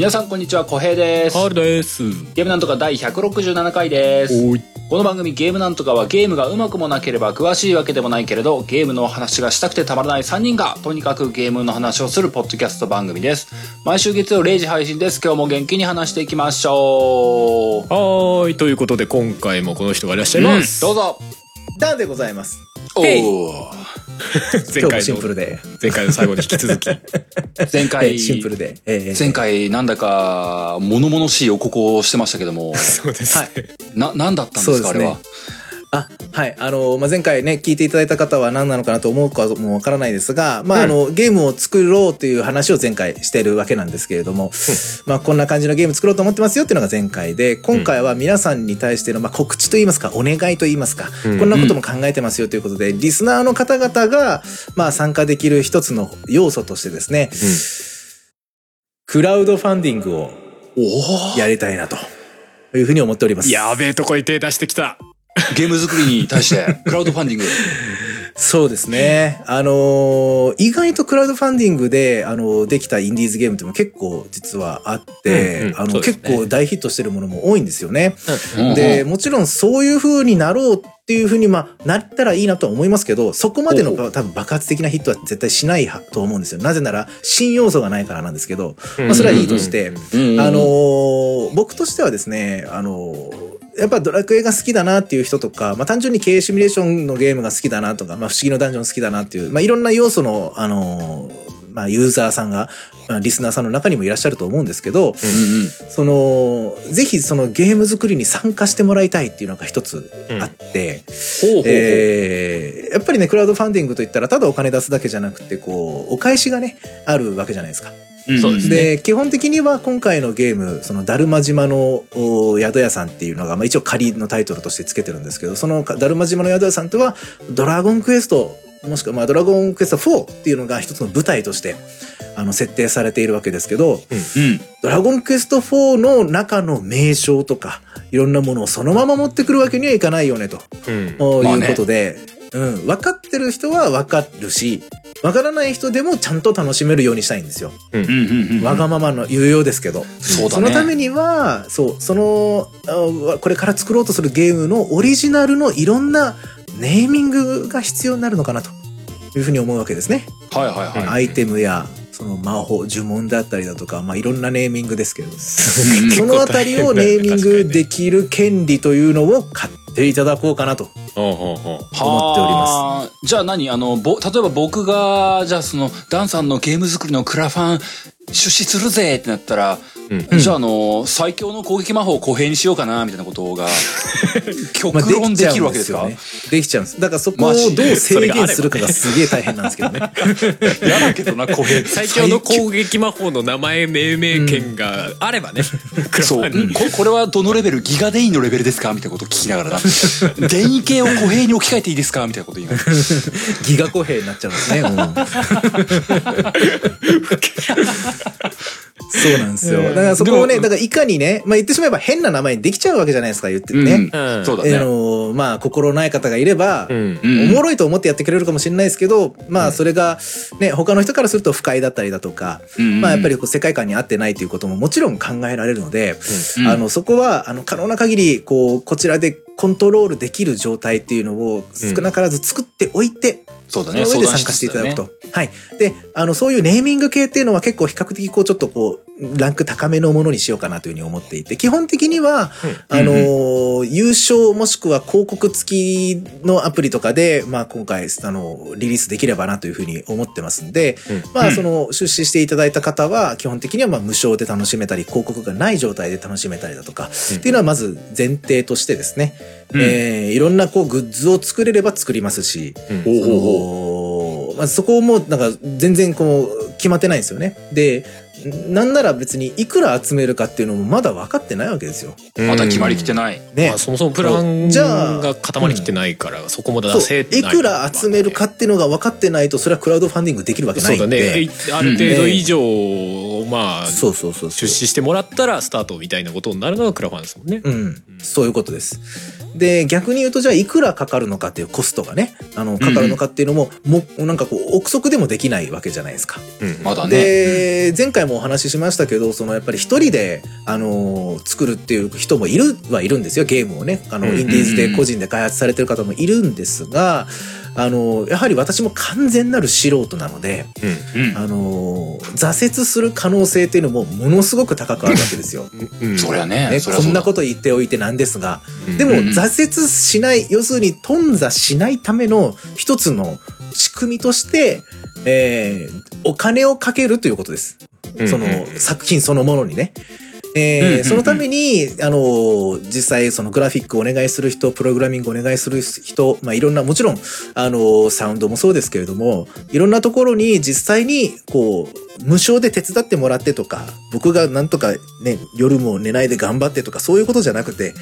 皆さんこんにちは、小平です。ハールです。ゲームなんとか第167回です。この番組ゲームなんとかはゲームがうまくもなければ詳しいわけでもないけれど、ゲームの話がしたくてたまらない3人が、とにかくゲームの話をするポッドキャスト番組です。毎週月曜0時配信です。今日も元気に話していきましょう。はーい。ということで、今回もこの人がいらっしゃいます。どうぞ。ダンでございます。おへいー前回シンプの、ルで。前回の最後に引き続き。は 前回、い、シンプルで。ええ前回なんだか物々しい予告をしてましたけども、そうですね。な、なんだったんですか、すねあれは？あ、はい。あの、まあ、前回ね、聞いていただいた方は何なのかなと思うかもわからないですが、まあ、あの、ゲームを作ろうという話を前回してるわけなんですけれども、まあ、こんな感じのゲーム作ろうと思ってますよっていうのが前回で、今回は皆さんに対しての、まあ、告知といいますか、お願いといいますか、うんこんなことも考えてますよということで、リスナーの方々が、まあ、参加できる一つの要素としてですね、クラウドファンディングをやりたいなと。いうふうに思っております。やべえとこに手出してきた。ゲーム作りに対して、クラウドファンディング。そうですね。あのー意外とクラウドファンディングで、あのーできたインディーズゲームっても結構実はあって、うんうんあの、ね結構大ヒットしてるものも多いんですよね。うんで、もちろんそういう風になろうっていう風に、まあ、なったらいいなとは思いますけど、そこまでの多分爆発的なヒットは絶対しないはと思うんですよ。なぜなら、新要素がないからなんですけど、うんまあ、それはいいとして、うんあのー僕としてはですね、あのーやっぱドラクエが好きだなっていう人とか、まあ単純に経営シミュレーションのゲームが好きだなとか、まあ不思議のダンジョン好きだなっていう、まあいろんな要素の、あのーまあユーザーさんが、まあリスナーさんの中にもいらっしゃると思うんですけど、うんうんその、ぜひそのゲーム作りに参加してもらいたいっていうのが一つあって、やっぱりね、クラウドファンディングといったら、ただお金出すだけじゃなくて、こう、お返しがね、あるわけじゃないですか。んそうですね。で、基本的には今回のゲーム、その、だるま島のお宿屋さんっていうのが、まあ一応仮のタイトルとしてつけてるんですけど、その、だるま島の宿屋さんとは、ドラゴンクエスト、もしくは、まあ、ドラゴンクエスト4っていうのが一つの舞台として、あの、設定されているわけですけど、うん。ドラゴンクエスト4の中の名称とか、いろんなものをそのまま持ってくるわけにはいかないよね、と。うん。いまあねうことで、うん、分かってる人は分かるし、分からない人でもちゃんと楽しめるようにしたいんですよ。うんうんうん。わがままの有用ですけど。そうだね。そのためには、そう、その、あこれから作ろうとするゲームのオリジナルのいろんなネーミングが必要になるのかなというふうに思うわけですね。はいはいはい。アイテムや、その魔法、呪文だったりだとか、まあいろんなネーミングですけど。うんそのあたりをネーミングできる権利というのを買っていただこうかなと。思っております。はあ。じゃあ何？あの、ぼ、例えば僕が、じゃあその、ダンさんのゲーム作りのクラファン出資するぜってなったら、うんじゃああの、最強の攻撃魔法を公平にしようかな、みたいなことが、極まあ論できるわけですか、よね。できちゃうんです。だからそこをどう制限するかがすげえ大変なんですけどね。嫌だけどな、公平。最強の攻撃魔法の名前命名権があればね。クラフそう、ここれはどのレベルギガデインのレベルですか？みたいなことを聞きながらな。電位系を公平に置き換えていいですか？みたいなこと言いながら。ギガ公平になっちゃうんですね。うん そうなんですよ。だからそこをね、だからいかにね、まあ言ってしまえば変な名前にできちゃうわけじゃないですか、言って。てね。うん。えそうだね。のまあ心ない方がいれば、おもろいと思ってやってくれるかもしれないですけど、まあそれがね、他の人からすると不快だったりだとか、うん。まあやっぱりこう世界観に合ってないということももちろん考えられるので、うん。あのそこはあの可能な限りこうこちらでコントロールできる状態っていうのを少なからず作っておいて、そうだね。その上で参加していただくと。はい。で、あの、そういうネーミング系っていうのは結構比較的こう、ちょっとこう、ランク高めのものにしようかなというふうに思っていて、基本的には、あのー優勝もしくは広告付きのアプリとかで、まあ今回、あの、リリースできればなというふうに思ってますんで、まあその、出資していただいた方は、基本的にはまあ無償で楽しめたり、広告がない状態で楽しめたりだとか、っていうのはまず前提としてですね、うん。えーいろんなこうグッズを作れれば作りますし、うんまあ、そこもなんか全然こう決まってないんですよね。で、なんなら別にいくら集めるかっていうのもまだ分かってないわけですよ。う。まだ決まりきてない。ねまあ、。そもそもプランじゃあが固まりきってないから、そこも出そうせないいくら集めるかっていうのが分かってないとそれはクラウドファンディングできるわけなそいうんで。だね。いある程度以上持まあそうそうそうそう出資してもらったらスタートみたいなことになるのがクラファンですもんね。うん、そういうことです。で、逆に言うと、じゃあ、いくらかかるのかっていうコストがね、あの、かかるのかっていうのも、も、なんかこう、憶測でもできないわけじゃないですか。うんまだね。で、前回もお話ししましたけど、その、やっぱり一人で、あのー作るっていう人もいるはいるんですよ、ゲームをね。あの、うんインディーズで個人で開発されてる方もいるんですが、あのーやはり私も完全なる素人なので、うん。あのー挫折する可能性っていうのもものすごく高くあるわけですよ。うんそりゃね。ね、そりゃそうだこんなこと言っておいてなんですが、うんでもうん挫折しない、要するに頓挫しないための一つの仕組みとして、えーお金をかけるということです。うんその作品そのものにね。えーうんうんうんそのために、あの、実際そのグラフィックをお願いする人、プログラミングをお願いする人、まあいろんな、もちろん、あの、サウンドもそうですけれども、いろんなところに実際に、こう、無償で手伝ってもらってとか、僕がなんとかね、夜も寝ないで頑張ってとか、そういうことじゃなくて、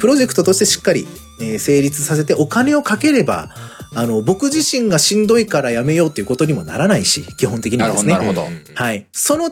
プロジェクトとしてしっかり、えー成立させてお金をかければ、あの、僕自身がしんどいからやめようっていうことにもならないし、基本的になるほど、はですね。なるほど。はい。その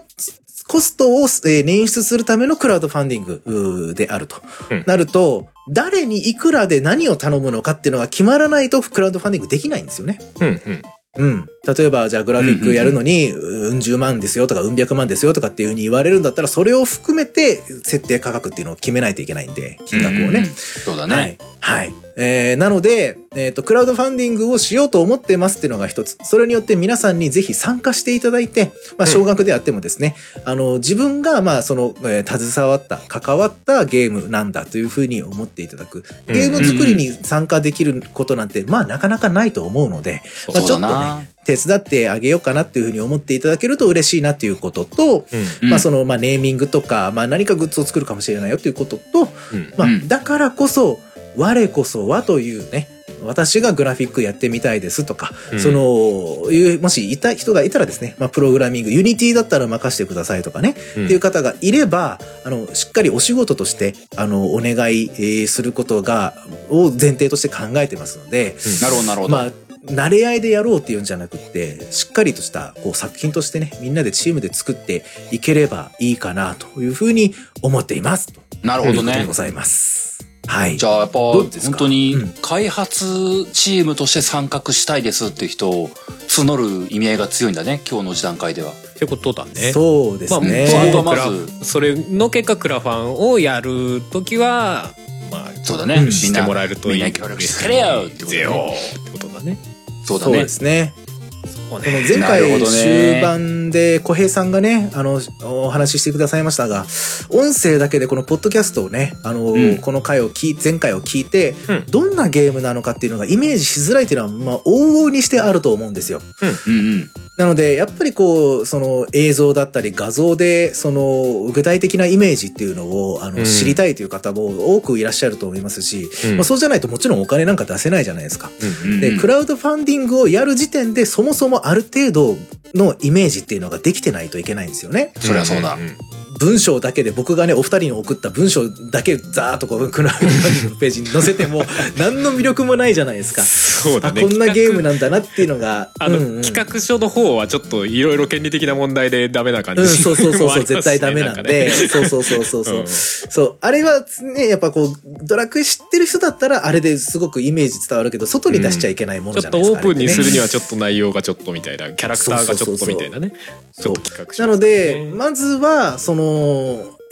コストを、えー捻出するためのクラウドファンディングであると。うんなると、誰にいくらで何を頼むのかっていうのが決まらないとクラウドファンディングできないんですよね。うんうんうん。例えば、じゃあグラフィックやるのに、うん十万ですよとか、うん百万ですよとかっていうふうに言われるんだったら、それを含めて設定価格っていうのを決めないといけないんで、金額をうんね。そうだはねい。。はい。えー、なので、えっ、と、クラウドファンディングをしようと思ってますっていうのが一つ。それによって皆さんにぜひ参加していただいて、まあ、うん少額であってもですね、あの、自分が、まあ、その、えー携わった、関わったゲームなんだというふうに思っていただく。ゲーム作りに参加できることなんて、まあ、なかなかないと思うので、まあ、ちょっとね、手伝ってあげようかなっていうふうに思っていただけると嬉しいなっていうことと、うん。まあ、その、まあ、ネーミングとか、まあ、何かグッズを作るかもしれないよということと、うん。まあうん、だからこそ、我こそはというね、私がグラフィックやってみたいですとか、うん。その、いう、もしいた人がいたらですね、まあ、プログラミング、ユニティだったら任せてくださいとかね、うん。っていう方がいれば、あの、しっかりお仕事として、あの、お願いえーすることが、を前提として考えてますので、なるほど、なるほど。まあ、慣れ合いでやろうっていうんじゃなくって、しっかりとしたこう作品としてね、みんなでチームで作っていければいいかなというふうに思っています。となるほどねいうことでご。ざいます。はい。じゃあやっぱ本当にうん開発チームとして参画したいですっていう人を募る意味合いが強いんだね今日の時段階では。ってことだね。そうですまあ、ね。それとまクラずそれの結果クラファンをやるときは、まあ、そうだね。うんみんなしてもらえるといい。みんな協力してくれよってことねよってことだね。そうで。すね。ね。前回終盤で小平さんがね、あの、お話ししてくださいましたが、音声だけでこのポッドキャストをね、あの、うんこの回を聞い、前回を聞いて、うんどんなゲームなのかっていうのがイメージしづらいっていうのは、まあ、往々にしてあると思うんですよ。うんうん。なので、やっぱりこう、その映像だったり画像で、その具体的なイメージっていうのを、あの、うん知りたいという方も多くいらっしゃると思いますし、うんまあ、そうじゃないともちろんお金なんか出せないじゃないですか。うんうんで、クラウドファンディングをやる時点で、そもそもある程度のイメージっていうのができてないといけないんですよね。そりゃそうだ。んん文章だけで僕がね、お二人に送った文章だけザーッとこう、クのページに載せても、何の魅力もないじゃないですか。そうだね。あこんなゲームなんだなっていうのが。あの、うんうん企画書の方はちょっといろいろ権利的な問題でダメな感じうん、そうそうそうそう、ね絶対ダメなんで、そうそうそうそうそう。うんそう、あれはね、やっぱこう、ドラクエ知ってる人だったら、あれですごくイメージ伝わるけど、外に出しちゃいけないものちょっとじゃないですか。オープンにするには。はちょっと内容がちょっとみたいな、キャラクターがちょっとみたいなね。ちょっと企画書なので、ねまずは、その、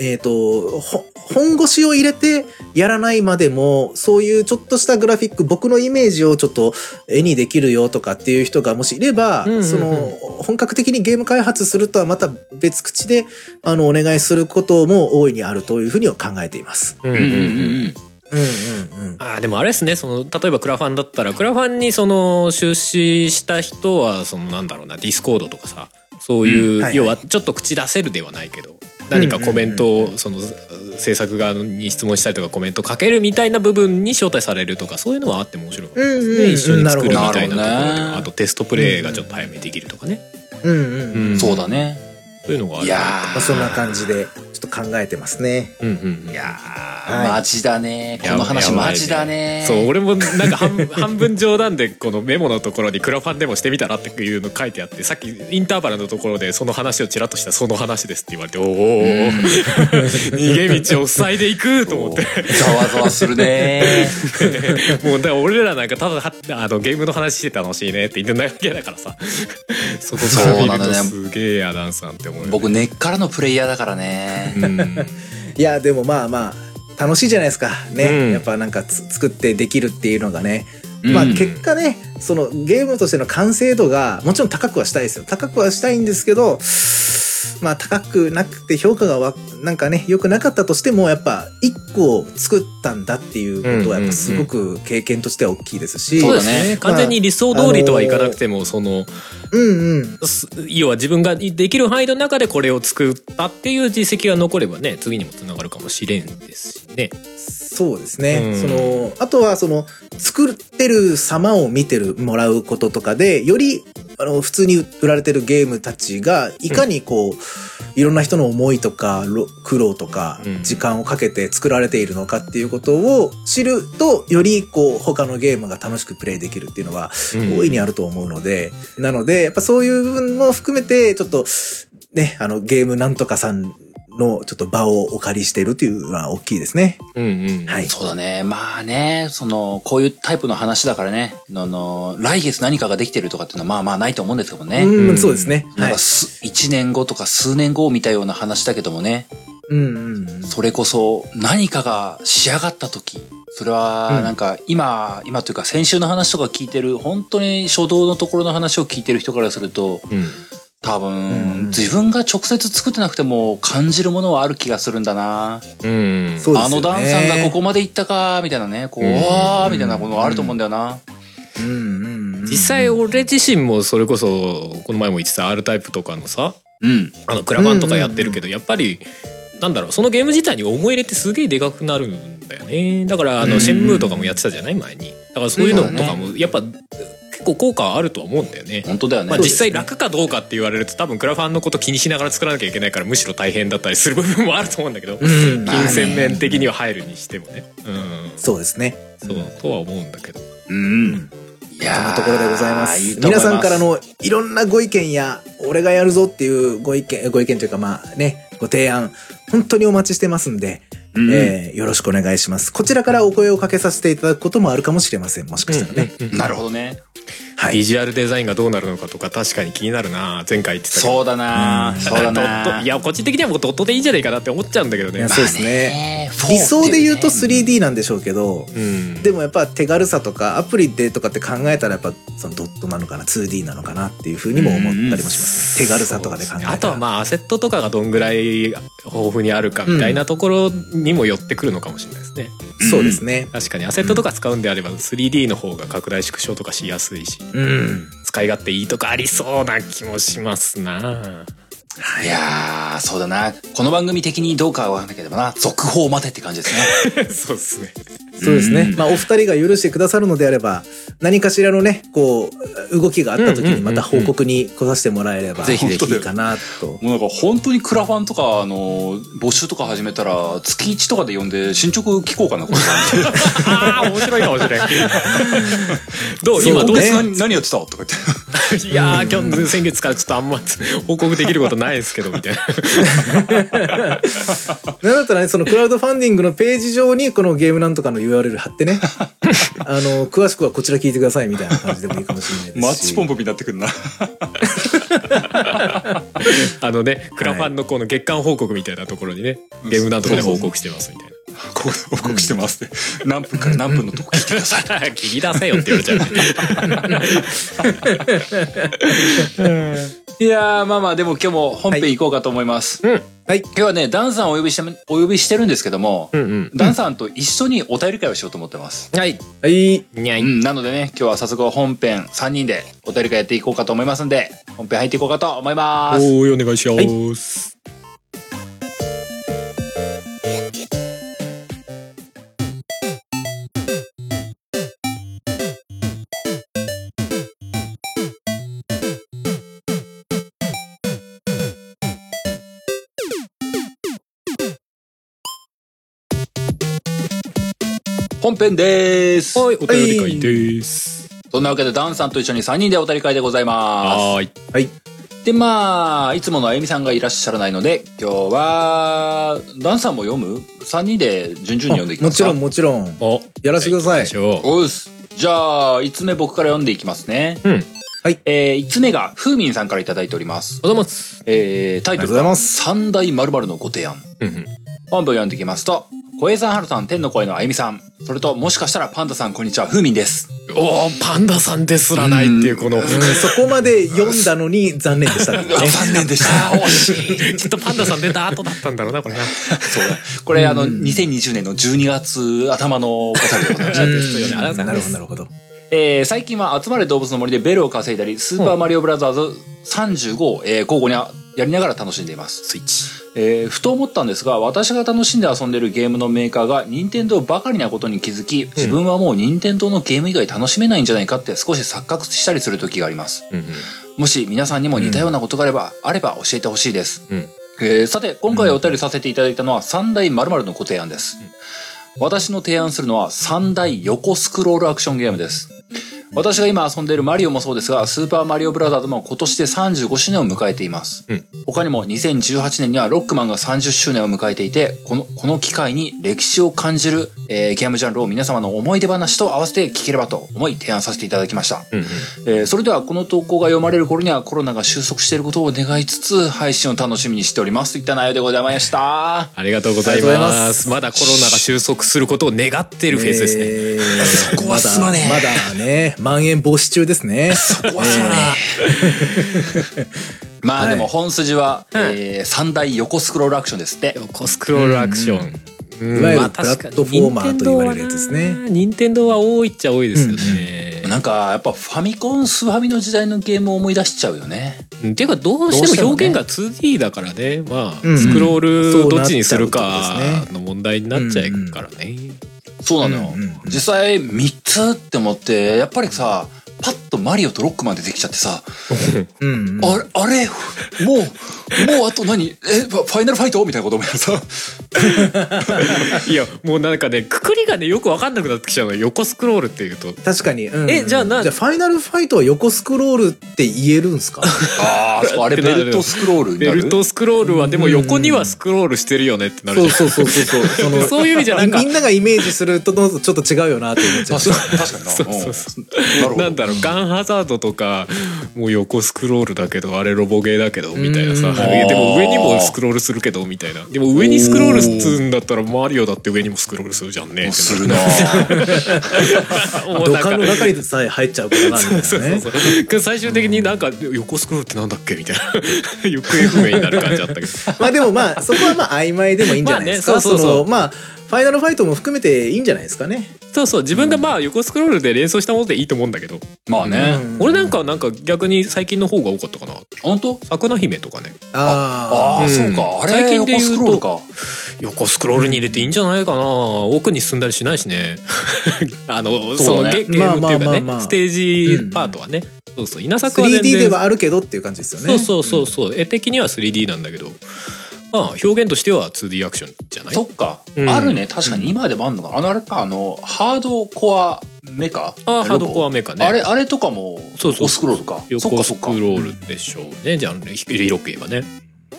えっ、と、ほ本腰を入れてやらないまでも、そういうちょっとしたグラフィック、僕のイメージをちょっと絵にできるよとかっていう人がもしいれば、うんうんうんその、本格的にゲーム開発するとはまた別口で、あの、お願いすることも大いにあるというふうには考えています。うんうんうんうんうん。うん。あーでもあれですねその例えばクラファンだったらクラファンにその出資した人はそのなんだろうなディスコードとかさそういう、うんはいはい要はちょっと口出せるではないけど何かコメントをその制作側に質問したりとかコメントかけるみたいな部分に招待されるとかそういうのはあっても面白いかもしれないですね、うんうん一緒に作るみたいなところでなるほど。ねあとテストプレイがちょっと早めにできるとかね、うんうんうん。うんそうだね。そういうのがある。いやまあ、そんな感じで、ちょっと考えてますね。うんうんうんいやはい。マジだね。この話マジだね。そう俺もなんか半 半分冗談でこのメモのところにクラファンでもしてみたらっていうの書いてあってさっきインターバルのところでその話をちらっとしたその話ですって言われておお逃げ道を塞いでいくと思って。ざわざわするね。もうだから俺らなんかただはあのゲームの話して楽しいねって言ってるだけだからさ。そこから見るとそうなのねすげえやダンさんって思うよ僕根っからのプレイヤーだからね。うんいや、でもまあまあ、楽しいじゃないですか。ね。うんやっぱなんかつ作ってできるっていうのがね。うんまあ結果ね、そのゲームとしての完成度がもちろん高くはしたいですよ。高くはしたいんですけど、まあ高くなくて評価がわなんかね、良くなかったとしても、やっぱ一個作ったんだっていうことはやっぱすごく経験としては大きいですし、そうだねですね完全に理想通りとはいかなくてもそのうんうん。す要は自分ができる範囲の中でこれを作ったっていう実績が残ればね次にもつながるかもしれんですしね。そうですね。うんその、あとはその、作ってる様を見てる、もらうこととかで、より、あの、普通に売られてるゲームたちが、いかにこう、いろんな人の思いとか、ろ苦労とかう、ん。時間をかけて作られているのかっていうことを知ると、よりこう、他のゲームが楽しくプレイできるっていうのは、うん。大いにあると思うので、なので、やっぱそういう部分も含めて、ちょっと、ね、あの、ゲームなんとかさんのちょっと場をお借りしているっていうのは大きいですね。うんうんはい。そうだね。まあね、その、こういうタイプの話だからね、あの、来月何かができてるとかっていうのはまあまあないと思うんですけどね。うん、うんそうですね。はいなんか。す、1年後とか数年後を見たような話だけどもね、うんうんうん。それこそ何かが仕上がった時、それはうんなんか今、今というか先週の話とか聞いてる、本当に初動のところの話を聞いてる人からすると、うん多分、うん自分が直接作ってなくても感じるものはある気がするんだな。うん。あそうですよね。のダンさんがここまで行ったか、みたいなね、こう、うんわーみたいなものがあると思うんだよな。うんうんうん実際俺自身もそれこそこの前も言ってた R タイプとかのさうん。あのクラファンとかやってるけどやっぱりなんだろうそのゲーム自体に思い入れってすげえでかくなるんだよね。だからあうんのシェンムーとかもやってたじゃない？前に。だからそういうのとかもやっぱ結構効果あるとは思うんだよね。本当だよね。まあ、実際楽かどうかって言われると多分クラファンのこと気にしながら作らなきゃいけないからむしろ大変だったりする部分もあると思うんだけどうん。金銭面的には入るにしてもね。うんそうですね。そうとは思うんだけど。うん。いやそんなところでございます。いいと思います。皆さんからのいろんなご意見や、俺がやるぞっていうご意見、ご意見というかまあね、ご提案、本当にお待ちしてますんで、うん。えーよろしくお願いします。こちらからお声をかけさせていただくこともあるかもしれません。もしかしたらね。うんうんうん。なるほどね。はい。ビジュアルデザインがどうなるのかとか確かに気になるな。前回言ってたけど。そうだな。うん。そうだドットないやこっち的にはもうドットでいいんじゃないかなって思っちゃうんだけどね。そうですね。理想で言うと 3D なんでしょうけど、うん。でもやっぱ手軽さとかアプリでとかって考えたらやっぱそのドットなのかな 2D なのかなっていうふうにも思ったりもします、ね手軽さとかで考えたら。あとはまあアセットとかがどんぐらい豊富にあるかみたいなところにも寄ってくるのかもしれないですね、そうですね確かにアセットとか使うんであれば 3D の方が拡大縮小とかしやすいしうん使い勝手いいとかありそうな気もしますないやー、そうだな。この番組的にどうかはわかんないけどもな。続報待てって感じですね。そうですねそうですね、うん。まあお二人が許してくださるのであれば何かしらのねこう動きがあった時にまた報告に来させてもらえればぜひぜひ。いいかなと。もうなんか本当にクラファンとか、あの、募集とか始めたら、月1とかで呼んで進捗聞こうかな、これ。ああ面白いかもしれない どう今どうね何何やってたとか言って。いやー今日先月からちょっとあんま報告できることないですけどみたいな。なんだったらねそのクラウドファンディングのページ上にこのゲームなんとかの URL 貼ってね。あの詳しくはこちら聞いてくださいみたいな感じでもいいかもしれないですし。マッチポンプになってくるな。あのねクラファンのこの月間報告みたいなところにねゲームなんとかで報告してますみたいなここで報告してますって。何分から何分のとこ聞いてください。切り出せよって言われちゃう いやー、まあまあ、でも今日も本編行こうかと思います。うんはい今日はね、ダンさんをお呼びして、お呼びしてるんですけども、うんうんダンさんと一緒にお便り会をしようと思ってます。はいはいにゃいうん、なのでね、今日は早速本編3人でお便り会やっていこうかと思いますんで、本編入っていこうかと思います。おお願いします、本編です。はい、お便り会です。そんなわけで、ダンさんと一緒に3人でお便り会でございまはーい。はい。す。で、まあ、いつものあゆみさんがいらっしゃらないので、今日は、ダンさんも読む ?3 人で順々に読んでいきますか？もちろん、もちろん。お、やらせてくださいおうっす。じゃあ、5つ目僕から読んでいきますね。う。うん。はい。えー、5つ目が、ふうみんさんからいただいております。おざます。えー、タイトル三大〇〇のご提案。うんうん。本文読んでいきますと、小江さん、はるさん、天の声のあゆみさん、それと、もしかしたらパンダさん、こんにちは、ふうみんです。おーパンダさんですらないっていう、この、うん、そこまで読んだのに残念でしたね。残念でした。惜しい。きっとパンダさん出た後だったんだろうな、これな。そうだ。これ、あの、2020年の12月頭の答えでございました。ですよねありがとうございますなるほど、なるほど。えー最近は集まれ動物の森でベルを稼いだり、スーパーマリオブラザーズ35を、えー交互にやりながら楽しんでいます。スイッチ。えーふと思ったんですが、私が楽しんで遊んでるゲームのメーカーが任天堂ばかりなことに気づき、自分はもう任天堂のゲーム以外楽しめないんじゃないかって少し錯覚したりする時があります。うんうん。もし皆さんにも似たようなことがあれば、あれば教えてほしいです。うん。えーさて、今回お便りさせていただいたのは三大〇〇のご提案です。私の提案するのは三大横スクロールアクションゲームです。私が今遊んでいるマリオもそうですが、スーパーマリオブラザーズも今年で35周年を迎えています。うん他にも2018年にはロックマンが30周年を迎えていて、この、この機会に歴史を感じる、えーゲームジャンルを皆様の思い出話と合わせて聞ければと思い提案させていただきました。うんうん。えーそれではこの投稿が読まれる頃にはコロナが収束していることを願いつつ配信を楽しみにしておりますといった内容でございました。ありがとうございま。ますまだコロナが収束することを願っているフェーズですね。えーそこはすまねえまだ、ね、まん延防止中ですね。そこはすまねまあはいでも本筋は、うんえー三大横スクロールアクションですって。横スクロールアクション。うん。いわゆるプラットフォーマーと言われるやつですね。任天堂は多いっちゃ多いですよね。なんかやっぱファミコンスーファミの時代のゲームを思い出しちゃうよね。うん。っていうかどうしても表現が 2D だからね。まあ、うん。スクロールどっちにするなかの問題になっちゃうからね。そうなのよ。うんうんうん。実際3つって思って、やっぱりさ、パッとマリオとロックマン出てきちゃってさ、うんうん。あれ、あれ、もう、もうあと何？え、ファイナルファイト？みたいなこと思いながらさ、いやもうなんかねくくりがねよく分かんなくなってきちゃうのよ横スクロールっていうと。確かに。うんえじゃあなじゃあファイナルファイトは横スクロールって言えるんすか？ああ、そうあれベルトスクロールになる？ベルトスクロールはでも横にはスクロールしてるよねってなるじゃん。そうそうそうそうそう。そのそういう意味じゃなんかみんながイメージするとちょっと違うよなって思っちゃう。確かに、確かにな。そうそうそうんなるほど。なんだろうガンハザードとかもう横スクロールだけどあれロボゲーだけどみたいなさでも上にもスクロールするけどみたいな。でも上にスクロールするんだったらマリオだって上にもスクロールするじゃんねってするな。土管の中にさえ入っちゃうからな、みたいなね。そうそう。そう最終的になんか横スクロールってなんだっけ？みたいな。行方不明になる感じあったけど。まあでもまあ、そこはまあ曖昧でもいいんじゃないですか。まあねそうそうそう。のまあ、ファイナルファイトも含めていいんじゃないですかね。そうそう。自分がまあ横スクロールで連想したものでいいと思うんだけどまあね。うん俺なんかはなんか逆に最近の方が多かったかな。本当？桜姫とかね。あああ、うん。そうか。あれ、最近で言うと横スクロールか。横スクロールに入れていいんじゃないかな。奥に進んだりしないしね。あのそそうだねのゲゲームっていうかねまあまあまあまあ。ステージパートはね、そうそう。稲あ。作は全然 3D ではあるけどっていう感じですよね。そうそうそうそう。絵的には 3D なんだけどまあ表現としては 2D アクションじゃない？そっか、うん。あるね。確かに。今でもあんのかな。あの、あれか、あの、ハードコアメカ？あーハードコアメカね。あれ、あれとかも、そうそう横スクロールか。そっ横スクかそっか。ロールでしょうね、じゃあ広く言えばね。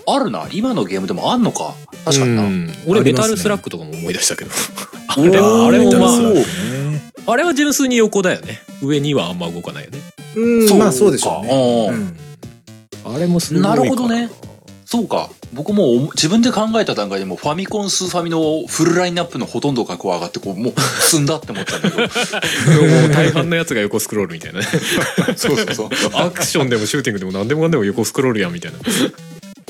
あるな。今のゲームでもあんのか。確かにな。うん。俺メタルスラッグとかも思い出したけど。あれあれもまおーああれは純粋に横だよね。上にはあんま動かないよね。うん、まあそうでしょうね。ううん。んあれもすごいかなるほどね。そうか。僕もう自分で考えた段階でもうファミコンスーファミのフルラインナップのほとんどがこう上がってこうもう進んだって思ったんだけど。もう大半のやつが横スクロールみたいなねそうそうそう。アクションでもシューティングでも何でもかんでも横スクロールやんみたいな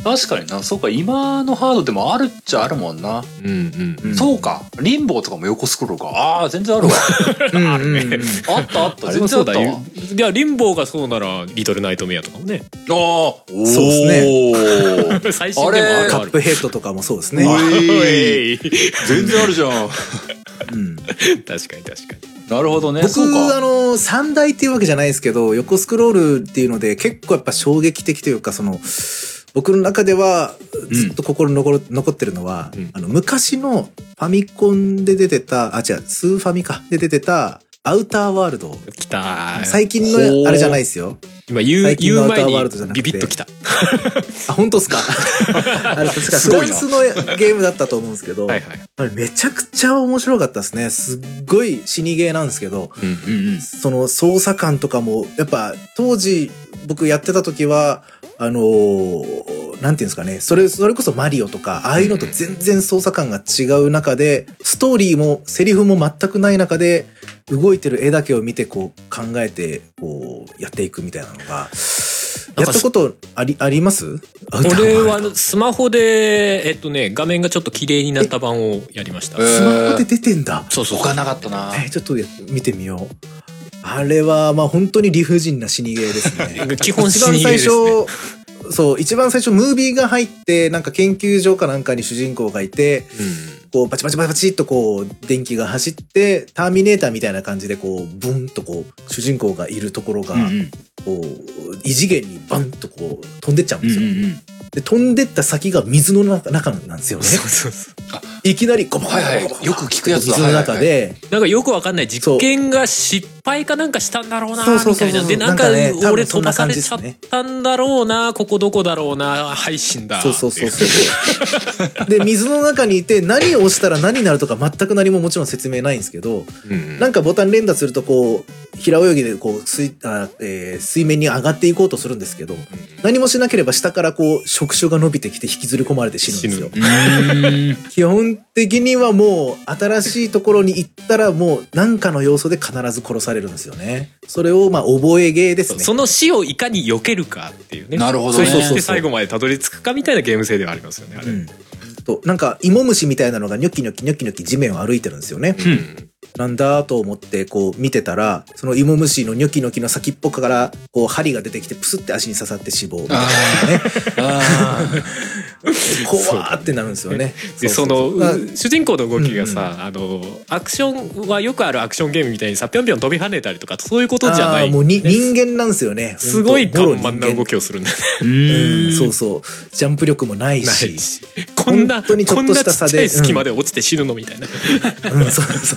確かにな。そうか。今のハードでもあるっちゃあるもんな。うんうんうんそうか。リンボーとかも横スクロールか。ああ、全然あるわ。うんうんうんあったあった。全然あったいやリンボーがそうならリトルナイトメアとかもねああ、そうっすねね。最新でもあるあるカップヘッドとかもそうですね。おおいい全然あるじゃん。うん確かに確かになるほどね。僕そうか。あの三大っていうわけじゃないですけど横スクロールっていうので結構やっぱ衝撃的というかその僕の中ではずっと心に残る、残ってるのは、うんあの昔のファミコンで出てた、あ、違う、スーファミか。で出てた、アウターワールド。来た最近のあれじゃないですよ。今言う最近言う前のアウターワールドじゃなくて。にビビッときた。あ、本当っすか？あれ確かフランスのゲームだったと思うんですけど、はいはい。あれめちゃくちゃ面白かったですね。すっごい死にゲーなんですけど、うんうんうん。その操作感とかも、やっぱ当時僕やってた時は、あのーなんていうんですかね、それ、それこそマリオとか、ああいうのと全然操作感が違う中で、ストーリーもセリフも全くない中で、動いてる絵だけを見てこう考えて、こうやっていくみたいなのが、やったことあり、あります？俺はスマホでえっとね画面がちょっと綺麗になった版をやりましたえスマホで出てんだ。そうそうそう他なかったな。えーちょっとや見てみよう。あれは、まあ本当に理不尽な死にゲーですね。基本一番最死にゲーですね初、そう、一番最初、ムービーが入って、なんか研究所かなんかに主人公がいて、こう、バチバチバチバチっとこう、電気が走って、ターミネーターみたいな感じで、こう、ブンとこう、主人公がいるところが、こう、異次元にバンとこう、飛んでっちゃうんうんですよ。うんで、飛んでった先が水の中中なんですよね。そうそうそう。いきなりゴボゴボはいはいよく聞くやつだ。水の中で、なんかよくわかんない実験が失敗かなんかしたんだろうなそう。そうみたいなそう。そうでなんかね俺飛ばされちゃったんだろうなここどこだろうな配信だ。そうそうそうそう。で、水の中にいて何を押したら何になるとか全く何ももちろん説明ないんですけど、うんなんかボタン連打するとこう、平泳ぎでこう水あ、えー水面に上がっていこうとするんですけど、何もしなければ下からこう、触手が伸びてきて引きずり込まれて死ぬんですよ。基本的にはもう、新しいところに行ったらもう、何かの要素で必ず殺されるんですよね。それをまあ、覚えゲーですね。その死をいかに避けるかっていうねなるほどねそれして最後までたどり着くかみたいなゲーム性ではありますよねあれ、うん。と、なんか、芋虫みたいなのがニョキニョキニョキニョキ地面を歩いてるんですよね。うんなんだと思ってこう見てたら、その芋虫のニョキニョキの先っぽから、こう針が出てきてプスって足に刺さって死亡みたいなね。あ 怖ーってなるんですよね。でそううう。のあ主人公の動きがさ、あのアクションはよくあるアクションゲームみたいにさぴょんぴょん飛び跳ねたりとかそういうことじゃない。もうに人間なんですよね。すごい緩慢な動きをするんだよねーうん。そうそう。ジャンプ力もないないし。しこんなこんなちっちゃい隙間で落ちて死ぬのみたいな、うん、そうそ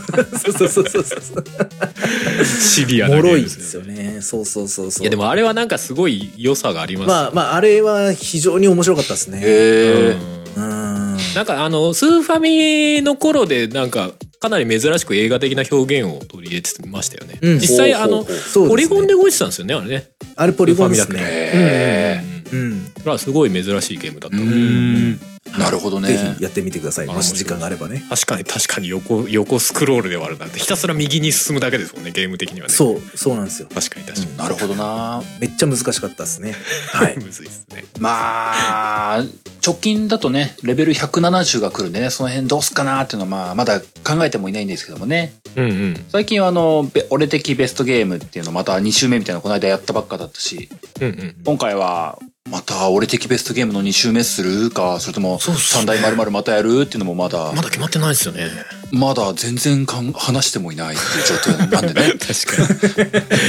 うそうそうそうそう。シビアなゲームですよすよね。そうそうそうそう。いやでもあれはなんかすごい良さがありますまあまあ、あれは非常に面白かったですね。へえ。うんうん。なんかあのスーファミの頃でなんかかなり珍しく映画的な表現を取り入れてましたよね、うん実際あのねポリゴンで動いてたんですよねあれねあれポリゴンですね。へうん。だからすごい珍しいゲームだったーうん。なるほどぜね。ひやってみてください。もし時間があればね。確かに確かに横横スクロールではあるなんてひたすら右に進むだけですもんねゲーム的にはねそう、そうなんですよ。確かに確かに、なるほどな。めっちゃ難しかったですね。はい。むずいですねまあ、直近だとね、レベル170が来るんでね、その辺どうすっかなっていうのは、まあ、まだ考えてもいないんですけどもね。うんうん最近はあの、べ俺的ベストゲームっていうのまた2週目みたいなのこの間やったばっかだったし、うんうん今回は、また俺的ベストゲームの2週目するか、それともそうそう三大丸々またやるっていうのもまだ、まだ決まってないですよねまだ全然かん話してもいないっていう状態なんでね。確か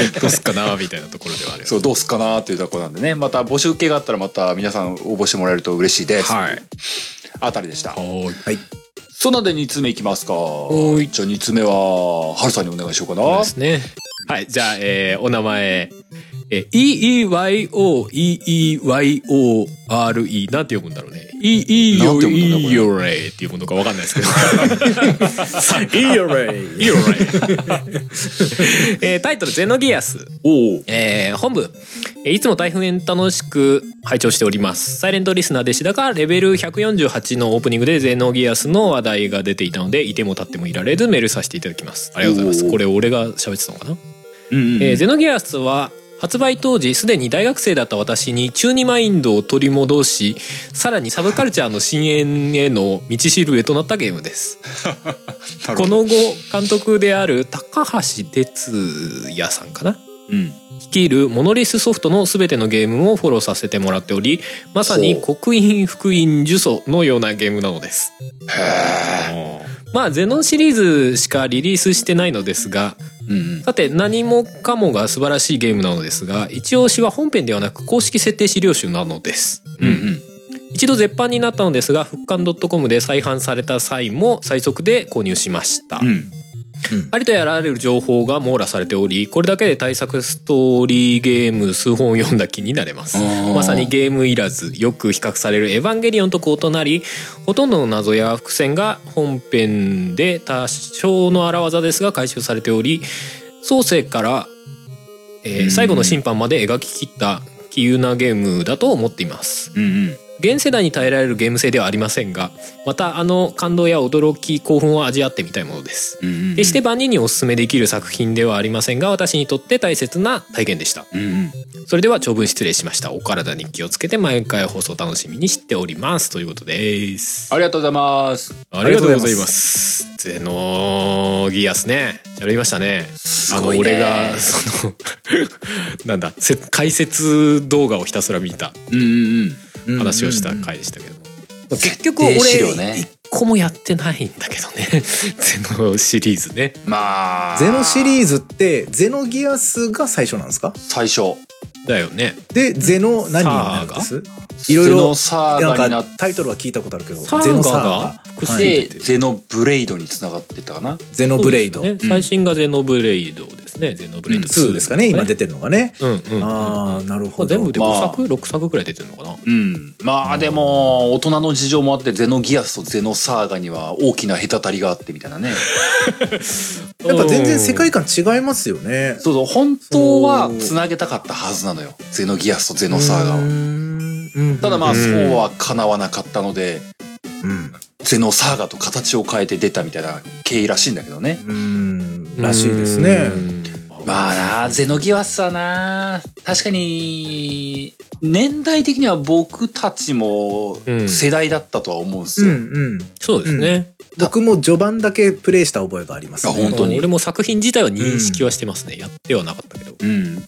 に どうすっかなみたいなところではあるそう、どうすっかなっていうところなんでね。また募集系があったらまた皆さん応募してもらえると嬉しいです。はいあたりでした。はーいはい。そんなんで2つ目いきますか。いじゃあ2つ目は、はるさんにお願いしようかな。ですね。はい、じゃあ、えーお名前、えー、E-E-Y-O-E-E-Y-O-R-E なんて読むんだろうね。E-E なんよて読むんだこれいよれっていうものかわかんないですけど。いいよ、レいいよれ。えータイトル、ゼノギアス。おお。えー本部、えーいつも大変楽しく拝聴しております。サイレントリスナーでしたが、レベル148のオープニングでゼノギアスの話題が出ていたので、いても立ってもいられずメールさせていただきます。ありがとうございます。これ俺が喋ってたのかな？うんうん。えーゼノギアスは発売当時すでに大学生だった私に中二マインドを取り戻しさらにサブカルチャーの深淵への道しるべとなったゲームです。この後監督である高橋哲也さんかな？うん。率いるモノリスソフトの全てのゲームをフォローさせてもらっておりまさに刻印福音呪詛のようなゲームなのです。へえ。まあゼノシリーズしかリリースしてないのですがうんうん。さて何もかもが素晴らしいゲームなのですが一押しは本編ではなく公式設定資料集なのです、うんうん。一度絶版になったのですが復刊 .com で再販された際も最速で購入しました、うん。ありとやられる情報が網羅されておりこれだけで対策ストーリーゲーム数本を読んだ気になれます。ーまさにゲームいらずよく比較される「エヴァンゲリオン」と異なりほとんどの謎や伏線が本編で多少の荒技ですが回収されており創世から、えーうん。最後の審判まで描き切った奇遇なゲームだと思っています。うんうん。現世代に耐えられるゲーム性ではありませんがまたあの感動や驚き興奮を味わってみたいものですうんうん。決して万人にお勧めできる作品ではありませんが私にとって大切な体験でしたうんうん。それでは長文失礼しましたお体に気をつけて毎回放送楽しみにしておりますということですありがとうございます。ありがとうございますゼノギアスね喋りましたねあの俺がそのなんだ解説動画をひたすら見たうんうんうん。話をした回でしたけど、結局俺一個もやってないんだけどねゼノシリーズねまあ。ゼノシリーズってゼノギアスが最初なんですか最初。だよね。でゼノ何になるんです？いゼろいろなんかタイトルは聞いたことあるけどゼノサーがガ複数はいて、ゼノブレイドにつながってったかな？ゼノブレイド、最新がゼノブレイドですね。ゼノブレイド2ですかね今出てるのがね、うんうん。うんああなるまほど。あ全部でまあ。5作、6作ぐらい出てるのかな？うん。まあでも、大人の事情もあって、ゼノギアスとゼノサーガには大きな隔たりがあってみたいなね。やっぱ全然世界観違いますよね。そうそう、本当は繋げたかったはずなのよ。ゼノギアスとゼノサーガうーを。ん。ただまあ、うん。そうは叶わなかったので、うん。ゼノサーガと形を変えて出たみたいな経緯らしいんだけどね。うん。らしいですね。うん。まあな、ゼノギアスはな、確かに、年代的には僕たちもうん。世代だったとは思うんですうんよ。うん。そうですね、僕も序盤だけプレイした覚えがあります、あ本当に？俺も作品自体は認識はしてますね、やってはなかったけど。うん。うん。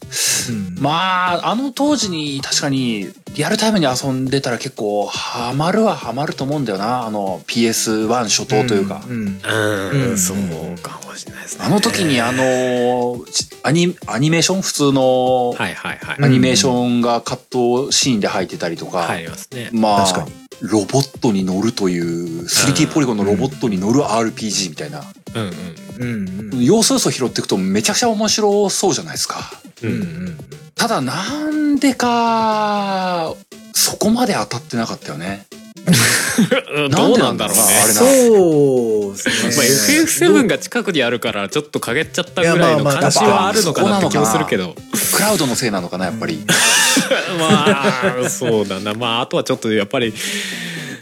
まあ、あの当時に確かに、リアルタイムに遊んでたら結構ハマるはハマると思うんだよな。あの PS1 初頭というか。んん。うん、うん。そうかもしれないですね。あの時にあの、ちアニアニメーション？普通のアニメーションがカットシーンで入ってたりとか、入りますね。まあ確かに、ロボットに乗るという、3D ポリゴンのロボットに乗る RPG みたいな、うんうん。うんうん要素要素拾っていくとめちゃくちゃ面白そうじゃないですか。ううんん。ただなんでか、そこまで当たってなかったよね。う んどうなんだろうねあれな。そうですまあ、ね FF7 が近くにあるからちょっと陰っちゃったぐらいの感じはあるのかなって気もするけど。クラウドのせいなのかな、やっぱり。まあそうだな。まああとはちょっとやっぱり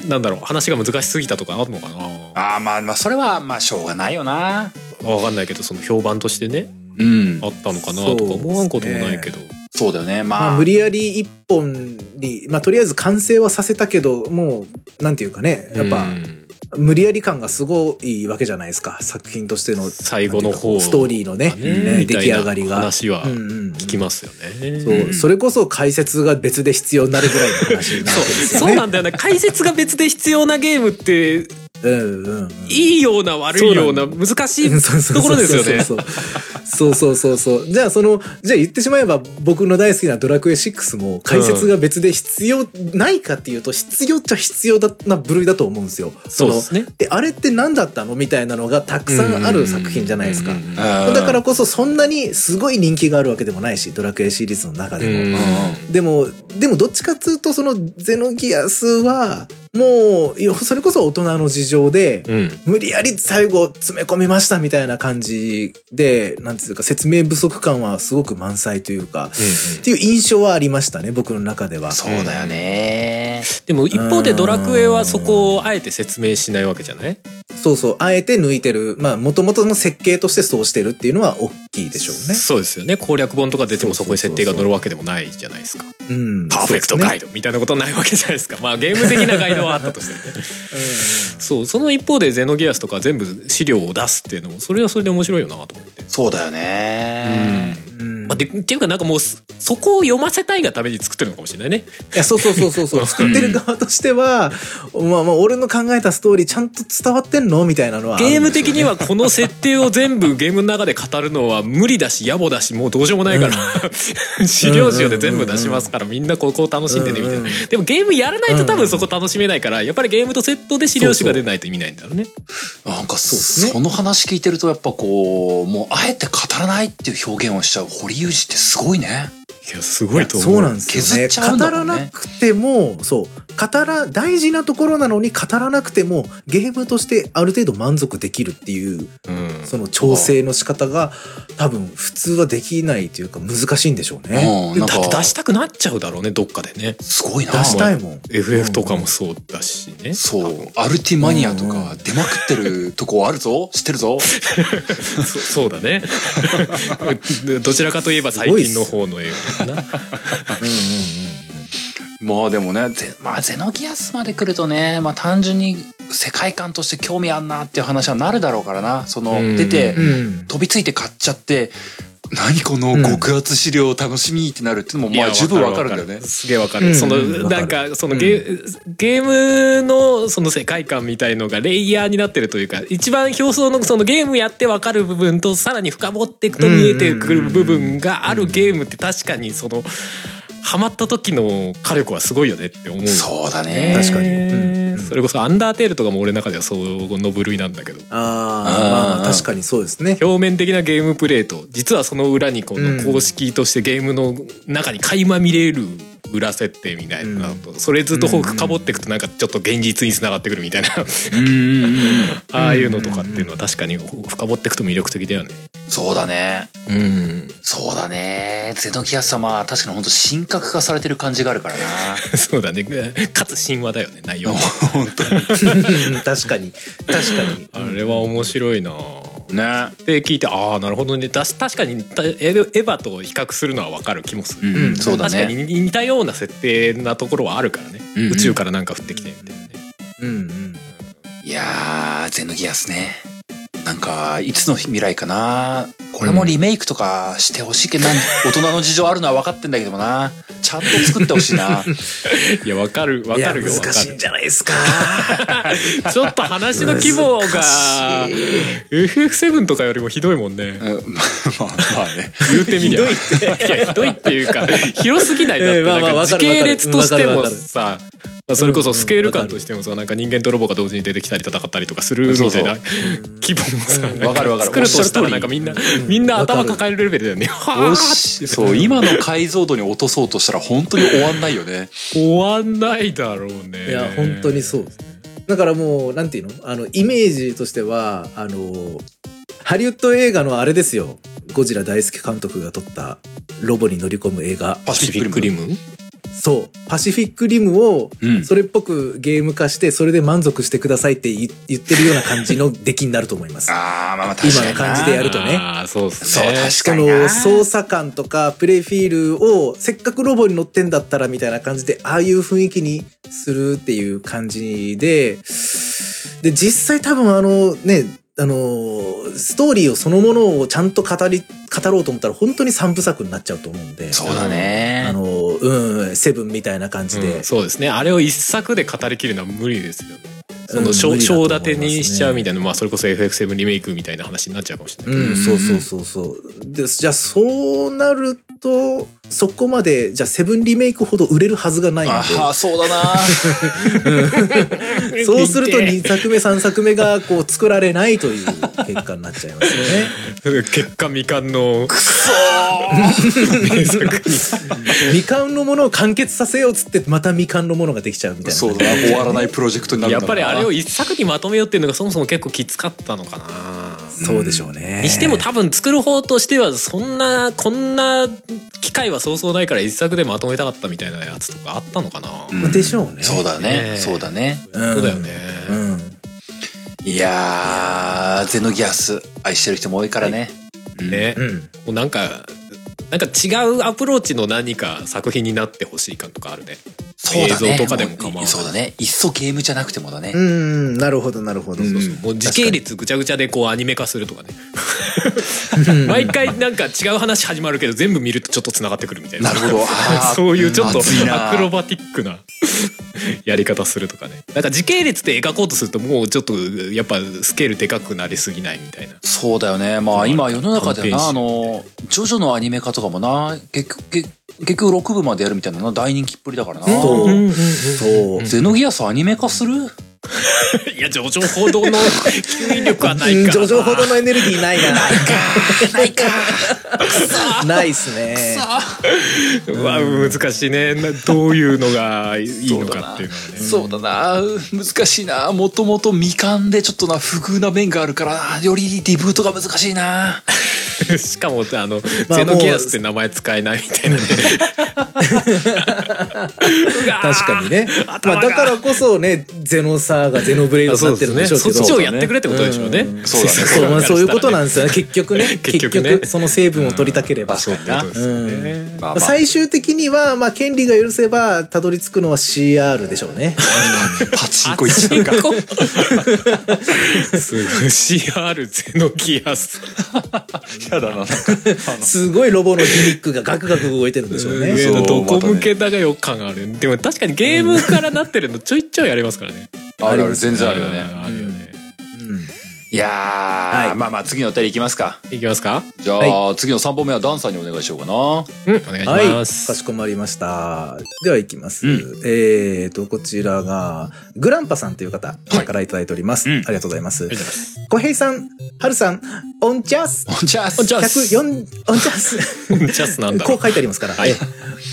なんだろう話が難しすぎたとかあるのかな。ああ、まあまあ、それはまあしょうがないよな。わかんないけどその評判としてねうん。あ。ったのかなとか思わんこともないけど、そうだよね。ままあ、あ無理やり一本に、まあとりあえず完成はさせたけど、もう、なんていうかね、やっぱ、うん無理やり感がすごいわけじゃないですか。作品としての。最後の方ストーリーのね、ねね出来上がりが。話は聞きますよね、そう、それこそ解説が別で必要になるぐらいの話になるわけですよね。そうなんだよね解説が別で必要なゲームってうんうんうん。いいような悪いような難しいところですよねそうそうそうそうじゃあそのじゃあ言ってしまえば僕の大好きな「ドラクエ6」も解説が別で必要ないかっていうと必要っちゃ必要だな部類だと思うんですよ。そうですねのえあれって何だったのみたいなのがたくさんある作品じゃないですか。だからこそそんなにすごい人気があるわけでもないしドラクエシリーズの中でも。うんでも、でもどっちかっつうと、そのゼノギアスは、もう、それこそ大人の事情で、うん無理やり最後詰め込みましたみたいな感じで、なんていうか説明不足感はすごく満載というか、っていう印象はありましたね、僕の中では。そうだよね。でも一方でドラクエはそこをあえて説明しないわけじゃない？そうそう、あえて抜いてる。まあ、もともとの設計としてそうしてるっていうのは大きいでしょうね。そうですよね攻略本とか出てもそこに設定が載るわけでもないじゃないですかうん。パーフェクトガイド。ドみたいなことないわけじゃないですかまあゲーム的なガイドはあったとしてもね そうその一方でゼノギアスとか全部資料を出すっていうのもそれはそれで面白いよなと思ってうそうだよね。ん。うんまあ、でっていうかなんかもうそそこを読ませたいがために作ってるのかもしれないね。いや、そうそうそうそうそう。作ってる側としては、まあまあ、俺の考えたストーリーちゃんと伝わってんの？みたいなのはあるんゲーム。的にはこの設定を全部ゲームの中で語るのは無理だし野暮だしもうどうしようもないから、資料集で全部出しますからみんなここを楽しんでねみたいな、うんうんでもゲームやらないと多分そこ楽しめないからやっぱりゲームとセットで資料集が出ないと意味ないんだろうね。なんかそ,、ね。の話聞いてるとやっぱこうもうあえて語らないっていう表現をしちゃう。堀裕二ってすごいね。いやすごいと思う。そうなんですよね。削っちゃうんだ語らなくても、そう。語ら、大事なところなのに語らなくても、ゲームとしてある程度満足できるっていう、うんその調整の仕方が、多分普通はできないというか難しいんでしょうね。うん、だって出したくなっちゃうだろうねどっかでね。すごいな。出したいもん。FF とかもそうだしね。そう、アルティマニアとうんうか出まくってるとこあるぞ知ってるぞ そそうだね。どちらかといえば最近の方の映まあでもね、ゼまあゼノギアスまで来るとね、まあ単純に世界観として興味あんなっていう話はなるだろうからな。その、うん出て、うんうん。飛びついて買っちゃって、何この極厚資料楽しみってなるっていうのも、まあ十分わかるんだよね。すげえわかる。うん。その、なんか、そのゲ,、ゲームのその世界観みたいのがレイヤーになってるというか、一番表層のそのゲームやってわかる部分と、さらに深掘っていくと見えてくる部分があるゲームって確かにその、ハマった時の火力はすごいよねって思う。そうだね。確かに。うんそれこそアンダーテールとかも俺の中ではその部類なんだけど。ああ、まあまあ確かにそうですね。表面的なゲームプレイと実はその裏にこうんの公式としてゲームの中に垣間見れる裏設定みたいなのと、それずっと深掘っていくとなんかちょっと現実につながってくるみたいな、うんうんうん。ああいうのとかっていうのは確かに深掘っていくと魅力的だよね。そうだね。うん、そうだね。ゼノギアス様は確かに本当神格化されてる感じがあるからな。そうだね。かつ神話だよね内容。本当に。確かに。確かに。あれは面白いな。ね。で聞いてああなるほどねだし確かにたエヴァと比較するのは分かる気もする。うん、うんそうだ確かにね。似たような設定なところはあるからね、うんうん宇宙からなんか降ってきてみたいなねうんうん。いやー、ゼノギアスね。なんか、いつの未来かな。これもリメイクとかしてほしいけど、な ん大人の事情あるのは分かってんだけどもな。ちゃんと作ってほしいな。いやわかるわいや、かるよ難しいんるじゃないですか。ちょっと話の規模が難しい FF7 とかよりもひどいもんねうんまあまあね。言うてみりゃひどいっていやひどいっていうか広すぎないだってか時系列としてもさまあそれこそスケール感としてもさなんか人間とロボが同時に出てきたり戦ったりとかするみたいな規模もさうん。かるわかる。作るとしたらなんかみんなみんな頭抱えるレベルだよねそう、今の解像度に落とそうとしたら本当に終わんないよね。終わんないだろうね。いや、本当にそうです。ね。だからもう、なんていうの？あの、イメージとしては、あの、ハリウッド映画のあれですよ。ゴジラ大好き監督が撮ったロボに乗り込む映画。パパシフィックリムそう。パシフィックリムを、うん。それっぽくゲーム化して、それで満足してくださいって言言ってるような感じの 出来になると思います。あー、まあまあ確かにな。今の感じでやるとねああそうですそう、ね確そかにな。の操作感とかプレイフィールをせっかくロボに乗ってんだったらみたいな感じでああいう雰囲気にするっていう感じでで実際多分あのねあのストーリーをそのものをちゃんと語り語ろうと思ったら本当に三部作になっちゃうと思うんで。そうだね。あのうんセブンみたいな感じで、うんそうですね。あれを一作で語りきるのは無理ですよねそうんの章無理だと思いますね章立てにしちゃうみたいな、まあそれこそ FF7 リメイクみたいな話になっちゃうかもしれない、うん、そうそうそうそう。で、じゃあそうなると、そこまで、じゃあセブンリメイクほど売れるはずがないんで。ああ、そうだな。そうすると2作目3作目がこう作られないという結果になっちゃいますよね。結果未完のくそ未完のものを完結させようっつってまた未完のものができちゃうみたいな。そうだな。終わらないプロジェクトになるんやだっぱりあれをい一作にまとめようっていうのがそもそも結構きつかったのかなそうでしょうね。にしても多分作る方としてはそんなこんな機会はそうそうないから一作でまとめたかったみたいなやつとかあったのかな、うんでしょうね。そうだねね。そうだね。うん。そうだよねうん。いやー、ゼノギアス愛してる人も多いからね。うんね、うん。もうなんかなんか違うアプローチの何か作品になってほしい感とかあるね映そうだね。像とかでも構わないそうだね。いっそゲームじゃなくてもだね。うん、なるほど、なるほど。うんもう時系列ぐちゃぐちゃでこうアニメ化するとかね毎回なんか違う話始まるけど全部見るとちょっとつながってくるみたいな。なるほど。そういうちょっとアクロバティックな やり方するとかね。なんか時系列で描こうとするともうちょっとやっぱスケールでかくなりすぎないみたいな。そうだよね。まあ今世の中ではな、あの、ジョジョのアニメ化とかもな、結局、結結局6部までやるみたいなな大人気っぷりだからな。そう。うん。ゼノギアスアニメ化する？いや上場報道の吸引力はないうん、からジョジョほどのエネルギーないな。ないか。ない っすね。うわ難しいねなどういうのがいいのかっていうのはねそうだな。難しいな。もともと未完でちょっとな、不遇な面があるから、よりリブートが難しいな。しかもあの、まあゼノギアスって名前使えないみたいなね確かにね。まあだからこそね、ゼノサーがゼノブレイドになってるんでしょうけど。そっちをやってくれってことでしょうね。うんそうだねそう、まあそういうことなんですよね。結局ね。結局ねその成分を取りたければ。最終的には、まあ、権利が許せば、たどり着くのは CR でしょうね。パチンコ一番か。すごい CR ゼノギアス。やだな。すごいロボのギミックがガクガク動いてるんでしょうね。どこ向けだがよ感がある。でも確かにゲームからなってるのちょいちょいありますからね。あるある、全然あるよね。あるよね。いやー、はいまあまあ次のお便りいきますか。いきますか？じゃあ、次の3本目はダンさんにお願いしようかな。うん、お願いしはい、かます。しこまりました。では行きます。うんえーと、こちらが、グランパさんという方からいただいております。うんありがとうございますありがとうございます。小平さん、はるさん、オンチャスじゃあ、おんちゃす。104、オンチャスオンチャスなんだこう書いてありますから。はいえ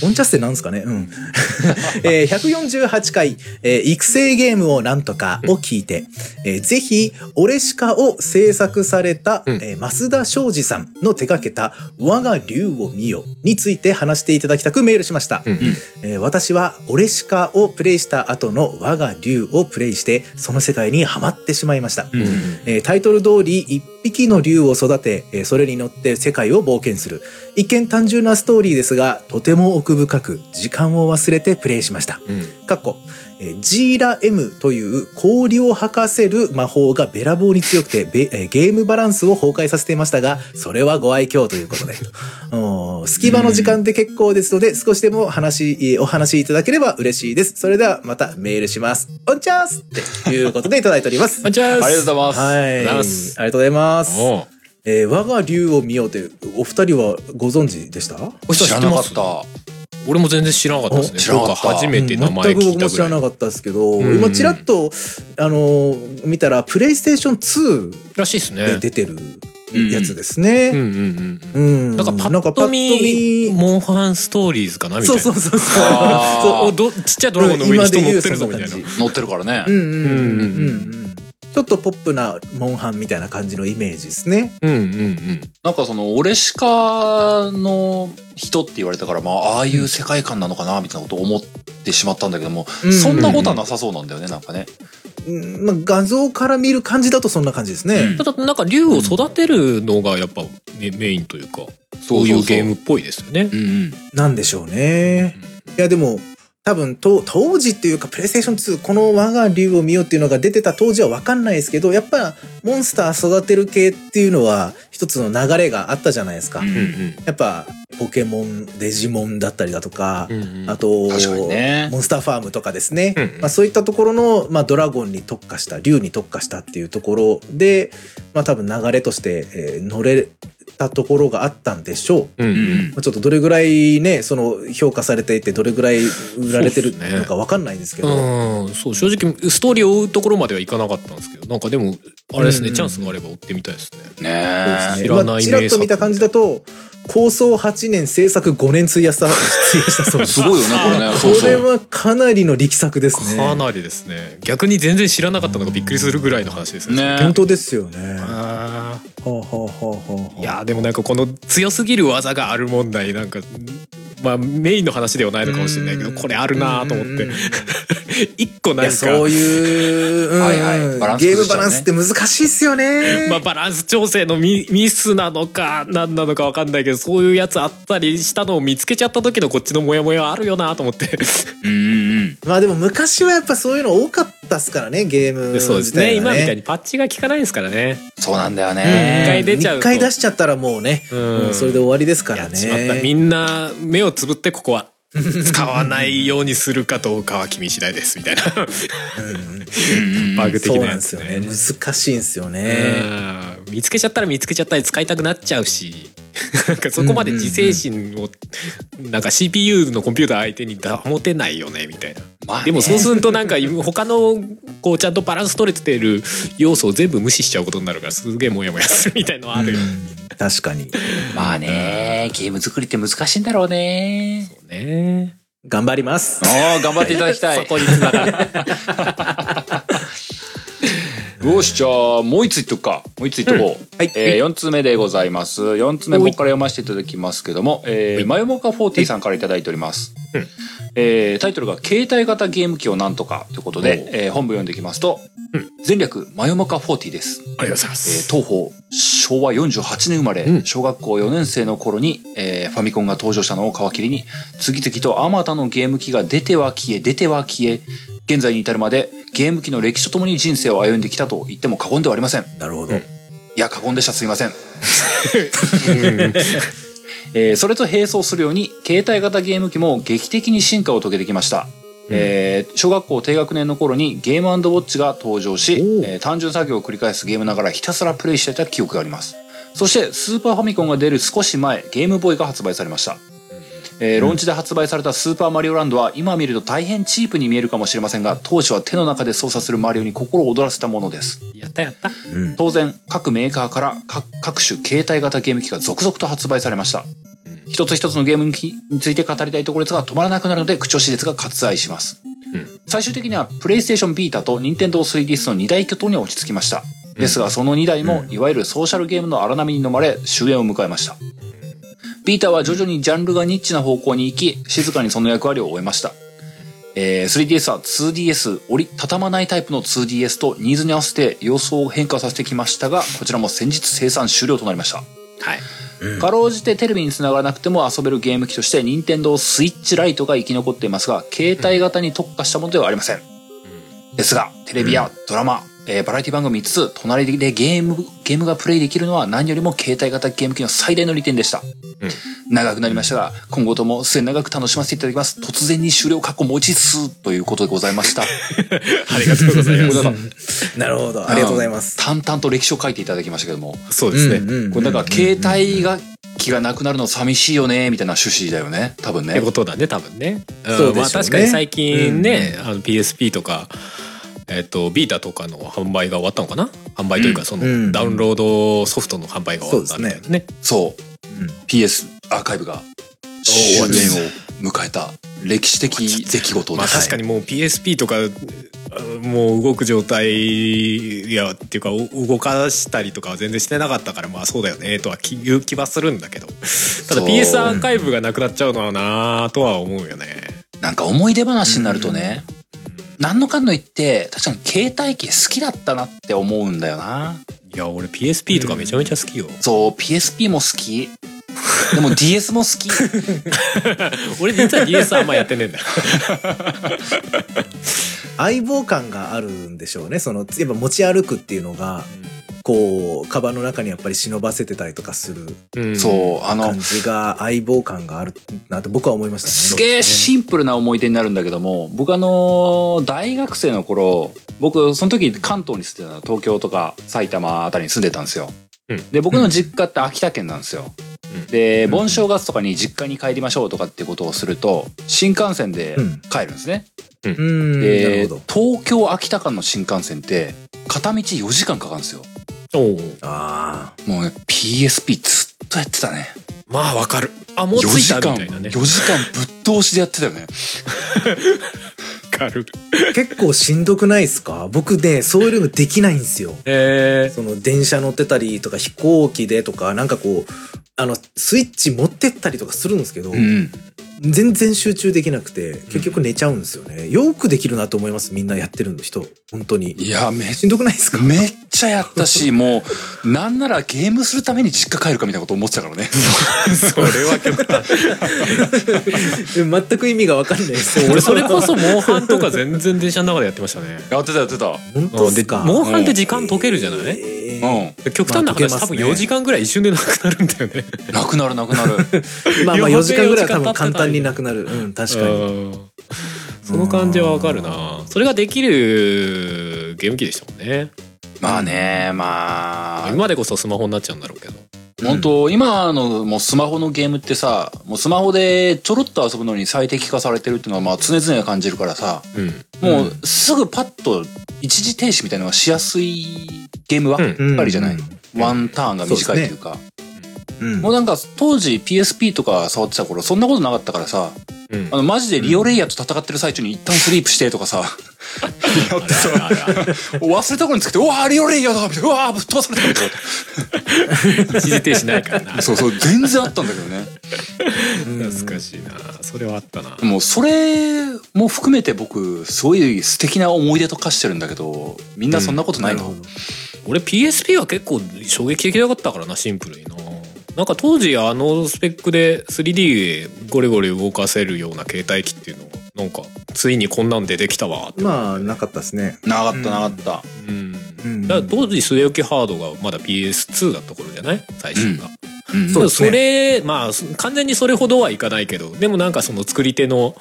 オンチャスってなんですかね？うん。えー148回、えー育成ゲームをなんとかを聞いて、えーぜひ、オレシカを制作された、うんえー桝田省吾さんの手掛けた我が竜を見よについて話していただきたくメールしました。うんえー私はオレシカをプレイした後の我が竜をプレイして、その世界にハマってしまいました。うんえータイトル通り一匹の竜を育て、えーそれに乗って世界を冒険する。一見単純なストーリーですが、とても奥深く、時間を忘れてプレイしました。うんかっこ、えージーラ M という氷を吐かせる魔法がべらぼうに強くて、べえーゲームバランスを崩壊させていましたが、それはご愛嬌ということで。お ー隙間の時間で結構ですので、少しでも話、えーお話しいただければ嬉しいです。それではまたメールします。おんちゃーすっていうことでいただいております。オンチャス。ありがとうございます。はい。ありがとうございますえー我が竜を見ようって、お二人はご存知でした？お知らなかった。俺も全然知らなかったですね。お知らなか初めて名前全く聞いたぐらい僕も知らな。かったですけど、うん今ちらっと、あのー見たら、プレイステーション2らしいですね。で出てるやつですね。うんうんうん。うん。なんかパなんかッと見、モンハンストーリーズかなみたいな。そうそうそうそう。あーそうおどちっちゃいドラゴンの上に人乗ってるぞみたいな。乗ってるからね。うんうんうんうんうんうん。ちょっとポップなモンハンみたいな感じのイメージですね。うんうんうん。なんかその、オレシカの人って言われたから、まあ、ああいう世界観なのかな、みたいなことを思ってしまったんだけども、うんそんなことはなさそうなんだよね、なんかね。うんまあ、画像から見る感じだとそんな感じですね。ただなんか竜を育てるのがやっぱメメインというか、そういうゲームっぽいですよねう。んうん。なんでしょうね。いやでも多分と当時っていうかプレイステーション2この我が竜を見ようっていうのが出てた当時は分かんないですけどやっぱモンスター育てる系っていうのは一つの流れがあったじゃないですか。うんうんうん。やっぱポケモンデジモンだったりだとか、うんうん。あと、ね。モンスターファームとかですね、うんまあ、そういったところの、まあ、ドラゴンに特化した竜に特化したっていうところで、まあ、多分流れとして、えー乗れたところがあったんでしょう。ちょっとどれぐらいね、その評価されていて、どれぐらい売られてるのかわかんないんですけど。うん、そう正直ストーリーを追うところまではいかなかったんですけどなんかでもあれですね、うんチャンスがあれば追ってみたいですねねえ。知らないまあちらっと見た感じだと、構想8年、制作5年費やした、費やしたそうです。すごいよね、これね。これ。はかなりの力作ですね。かなりですね逆に全然知らなかったのがびっくりするぐらいの話ですよね本当ですよね。あほうほうほうほうほうーいやーでもなんかこの強すぎる技がある問題なんかまあメインの話ではないのかもしれないけどこれあるなーと思って。うん。一個なんか。そういう、うん。はいはい。バランスゲームバランスって難しいっすよね。まあ、バランス調整のミミスなのか何なのか分かんないけどそういうやつあったりしたのを見つけちゃった時のこっちのモヤモヤあるよなと思って。うんうん。まあでも昔はやっぱそういうの多かったっすからね、ゲームでそうですね。今みたいにパッチが効かないんですからね。そうなんだようんね。一回出ちゃうと。一回出しちゃったらもうね、うん。それで終わりですからね。みんな目をつぶってここは使わないようにするかどうかは君次第ですみたいな。バグ的そうなやつですよね。ね難しいんですよね。うん。見つけちゃったら見つけちゃったり使いたくなっちゃうしなんかそこまで自制心をなんか CPU のコンピューター相手に保てないよねみたいなまあねでもそうするとなんか他のこうちゃんとバランス取れてる要素を全部無視しちゃうことになるからすげえモヤモヤするみたいのはあるよ確かに。まあね、ゲーム作りって難しいんだろうね。ね。頑張ります。ああ、頑張っていただきたい。そこに繋がる。よし、じゃあ、もう一ついっとくか。もう一ついっとこう。はいえー、4つ目でございます。4つ目僕から読ませていただきますけども、えー、マヨモカ40さんからいただいております。うんえー、タイトルが、携帯型ゲーム機をなんとかということで、えー、本部読んでいきますと、前略、マヨモカ40です。ありがとうございまえーす。東方昭和48年生まれ、うん。小学校4年生の頃に、えーファミコンが登場したのを皮切りに次々とあまたのゲーム機が出ては消え出ては消え現在に至るまでゲーム機の歴史とともに人生を歩んできたと言っても過言ではありません。いなるほど。や過言でした。すいません、えーそれと並走するように携帯型ゲーム機も劇的に進化を遂げてきましたえー小学校低学年の頃にゲームウォッチが登場し、えー単純作業を繰り返すゲームながらひたすらプレイしていた記憶があります。そしてスーパーファミコンが出る少し前ゲームボーイが発売されました、えーローンチで発売されたスーパーマリオランドは今見ると大変チープに見えるかもしれませんが当時は手の中で操作するマリオに心を躍らせたものです。やったやった。うん。当然各メーカーから各各種携帯型ゲーム機が続々と発売されました一つ一つのゲーム機について語りたいところですが止まらなくなるので口調施列が割愛します、うん。最終的にはプレイステーションビータと任天堂 3DS の2大巨頭に落ち着きました。ですがその2台もいわゆるソーシャルゲームの荒波に飲まれ終焉を迎えました。ビータは徐々にジャンルがニッチな方向に行き静かにその役割を終えました。えー 3DS は 2DS 折り畳まないタイプの 2DS とニーズに合わせて様相を変化させてきましたがこちらも先日生産終了となりましたはい。かろうじてテレビにつながらなくても遊べるゲーム機として任天堂スイッチライトが生き残っていますが携帯型に特化したものではありません。ですがテレビやドラマ、えーバラエティ番組つつ隣でゲームゲームがプレイできるのは何よりも携帯型ゲーム機の最大の利点でした、長くなりましたが今後とも末永く楽しませていただきます突然に終了過去持ちつということでございました ありがとうございます。なるほど。ありがとうございます。淡々と歴史を書いていただきましたけどもそうですね。うんうんうんこれだから携帯が機がなくなるの寂しいよねみたいな趣旨だよね多分ねってことだね多分ね。うんそうでしょうねまあ確かに最近ね、あの PSP とか。えっとビータとかの販売が終わったのかな？販売というかそのうん。ダウンロードソフトの販売が終わったみたいなね。そううん。PS アーカイブが終焉を迎えた歴史的出来事です。まあ確かにもう PSP とかあもう動く状態いやって。いうかお動かしたりとかは全然して。なかったからまあそうだよねとはき言う気はするんだけどただそう PS アーカイブがなくなっちゃうのはなとは思うよねなんか思い出話になるとね、何のかんの言って確かに携帯機好きだったなって思うんだよな。いや俺 PSP とかめちゃめちゃ好きよ、そう PSP も好き。でも DS も好き。俺実は DS あんまやってねえんだよ 相棒感があるんでしょうね。その、やっぱ持ち歩くっていうのが、こう、カバンの中にやっぱり忍ばせてたりとかするうんそうあの感じが相棒感があるなと僕は思いましたね。すげえシンプルな思い出になるんだけども僕あの大学生の頃僕その時関東に住んでたの東京とか埼玉あたりに住んでたんですよ。うんで僕の実家って秋田県なんですよ。うんでうん盆正月とかに実家に帰りましょうとかっていうことをすると新幹線でうん帰るんですね。うん、なるでほど。東京秋田間の新幹線って片道4時間かかるんですよ。おうあもうね PSP ずっとやってたね。まあわかるあもう4着いた時間みたいなね4時間ぶっ通しでやってたよね。わかるあ。結構しんどくないですか？僕ね、そういうのできないんですよ。えその電車乗ってたりとか飛行機でとか、なんかこう、あの、スイッチ持ってったりとかするんですけど、うん。全然集中できなくて、結局寝ちゃうんですよね。よくできるなと思います。みんなやってる人。本当に。いや、め、しんどくないですか？めっちゃやったし、もう、なんならゲームするために実家帰るかみたいなこと思ってたからね。それは極端 全く意味がわかんないです。俺それこそモンハンとか全然電車の中でやってましたねやってたやってた。本当うんでですか。モンハンって時間解けるじゃない、えーうん。極端な話、まあね多分4時間ぐらい一瞬でなくなるんだよねなくなるなくなる。まあまあ4時間ぐらいは多分4時間経ってた簡単になくなる。うん、確かに。うん。その感じはわかるな。それができるゲーム機でしたもんね。まあね、まあ、今でこそスマホになっちゃうんだろうけど。本当今のもうスマホのゲームってさ、もうスマホでちょろっと遊ぶのに最適化されてるっていうのはまあ常々感じるからさ、うん。もうすぐパッと一時停止みたいなのがしやすいゲームはうんやっぱりじゃない、ワンターンが短いというか。うん。もうなんか当時 PSP とか触ってた頃そんなことなかったからさ、うん。あのマジでリオレイヤーと戦ってる最中に一旦スリープしてとかさ、やってさ、忘れた頃につけて、うわーリオレイヤーだみたいな、うわーぶっ飛ばされたみたい一時停止ないからな。な。そうそう、全然あったんだけどね。懐かしいな。それはあったな。もうそれも含めて僕、すごい素敵な思い出と化してるんだけど、みんなそんなことないの、なるほど。俺 PSP は結構衝撃的だったからなシンプルにななんか当時あのスペックで 3D でゴリゴリ動かせるような携帯機っていうのがなんかついにこんなん出てきたわ。ってまあ、なかったですね。なかったなかった。うん。うん。だから当時据え置きハードがまだ PS2 だった頃じゃない？最初が、うん。そうですね。それまあ完全にそれほどはいかないけどでもなんかその作り手の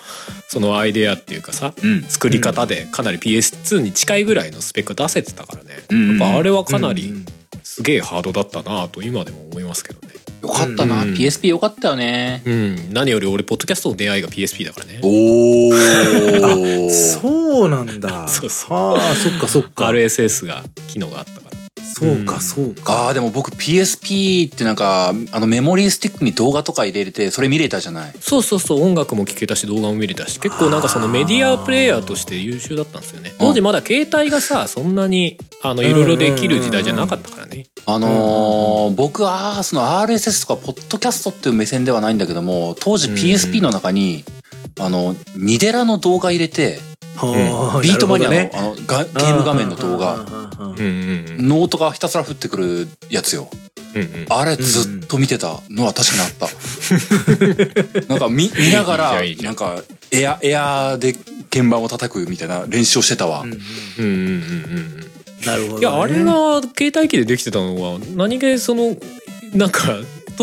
そのアイデアっていうかさうん。作り方でかなり PS2 に近いぐらいのスペック出せてたからね、うん。やっぱあれはかなりうん。すげえハードだったなと今でも思いますけどねよかったな、うん PSP よかったよね。うん何より俺ポッドキャストの出会いが PSP だからねおー。そうなんだ。そうそうああ、そっかそっか。RSS が機能があったからそうかそうか。あーでも僕 PSP ってなんか、あのメモリースティックに動画とか入れて、それ見れたじゃない。そうそうそう。音楽も聴けたし動画も見れたし。結構なんかそのメディアプレイヤーとして優秀だったんですよね。当時まだ携帯がさそんなにあのいろいろできる時代じゃなかったからね。あのー僕はその RSS とかポッドキャストっていう目線ではないんだけども当時うん。PSP の中に、あのニデラの動画入れてはあ beatmania の,、なるあのがゲーム画面の動画。ノートがひたすら降ってくるやつよ。うんうん。あれずっと見てたのは確かにあった。なんか見見ながらなんかエアエアで鍵盤を叩くみたいな練習をしてたわ、うんうんうん。うんうんうんなるほどね。いやあれが携帯機でできてたのは何気そのなんか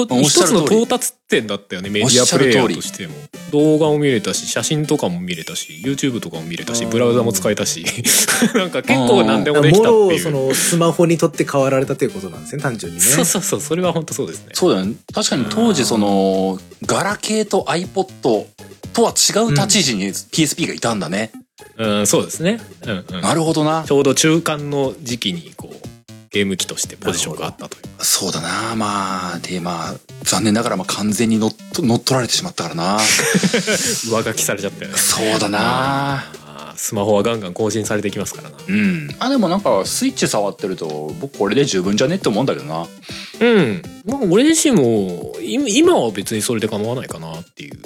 一つの到達点だったよねメディアプレイヤーとしても。動画も見れたし写真とかも見れたし YouTube とかも見れたしうん。ブラウザも使えたし。なんか結構何でもできもたっていう。ろそのスマホにとって変わられたということなんですね単純にね。そうそうそうそれは本当そうですね。そうだよね。確かに当時そのガラケーと iPod とは違う立ち位置に PSP がいたんだね、うんそうですね。うんうん。なるほどな。ちょうど中間の時期にこうゲーム機としてポジションがあったという。そうだな。まあでまあ残念ながらまあ完全に乗っ取乗っ取られてしまったからな。上書きされちゃったよね。そうだな。スマホはガンガン更新されてきますからな。うん。あでもなんかスイッチ触ってると僕これで十分じゃねって思うんだけどな。うん。まあ俺自身も今今は別にそれで構わないかなっていう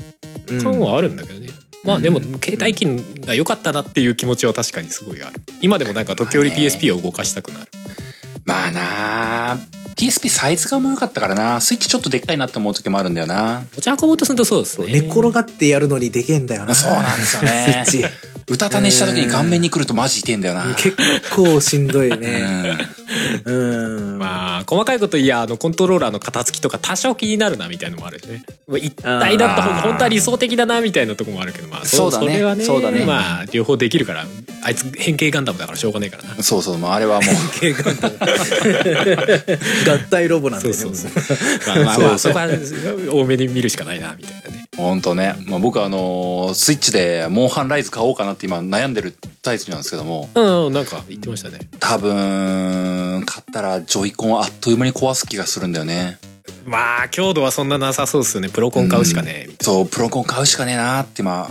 うん。感はあるんだけどね、まあでも携帯機が良かったなっていう気持ちは確かにすごいある。今でもなんか時折 PSP を動かしたくなるまあな PSP サイズが重かったからな。スイッチちょっとでっかいなって思う時もあるんだよな。持ち運ぼうとするとそうですね。寝転がってやるのにでけえんだよな。そうなんですよね。スイッチ。うたた寝した時に顔面に来るとマジ痛いんだよな。結構しんどいね。うん。うん。まあ細かいこといやあのコントローラーの型付きとか多少気になるなみたいのもあるしね。まあ一体だった方が本当は理想的だなみたいなとこもあるけどまあそうだね。れはねそうだね。まあ両方できるからあいつ変形ガンダムだからしょうがないからな。そうそうもう。あれはもう。計画 合体ロボなんでね。そうそう。そうまあまあまあそこは多めに見るしかないなみたいなねほんとね、まあ、僕はあのースイッチでモンハンライズ買おうかなって今悩んでるタイプなんですけども。うんうんなんか言ってましたね。多分買ったらジョイコンをあっという間に壊す気がするんだよね。まあ強度はそんななさそうっすよね。プロコン買うしかね。えみそうプロコン買うしかねえなって今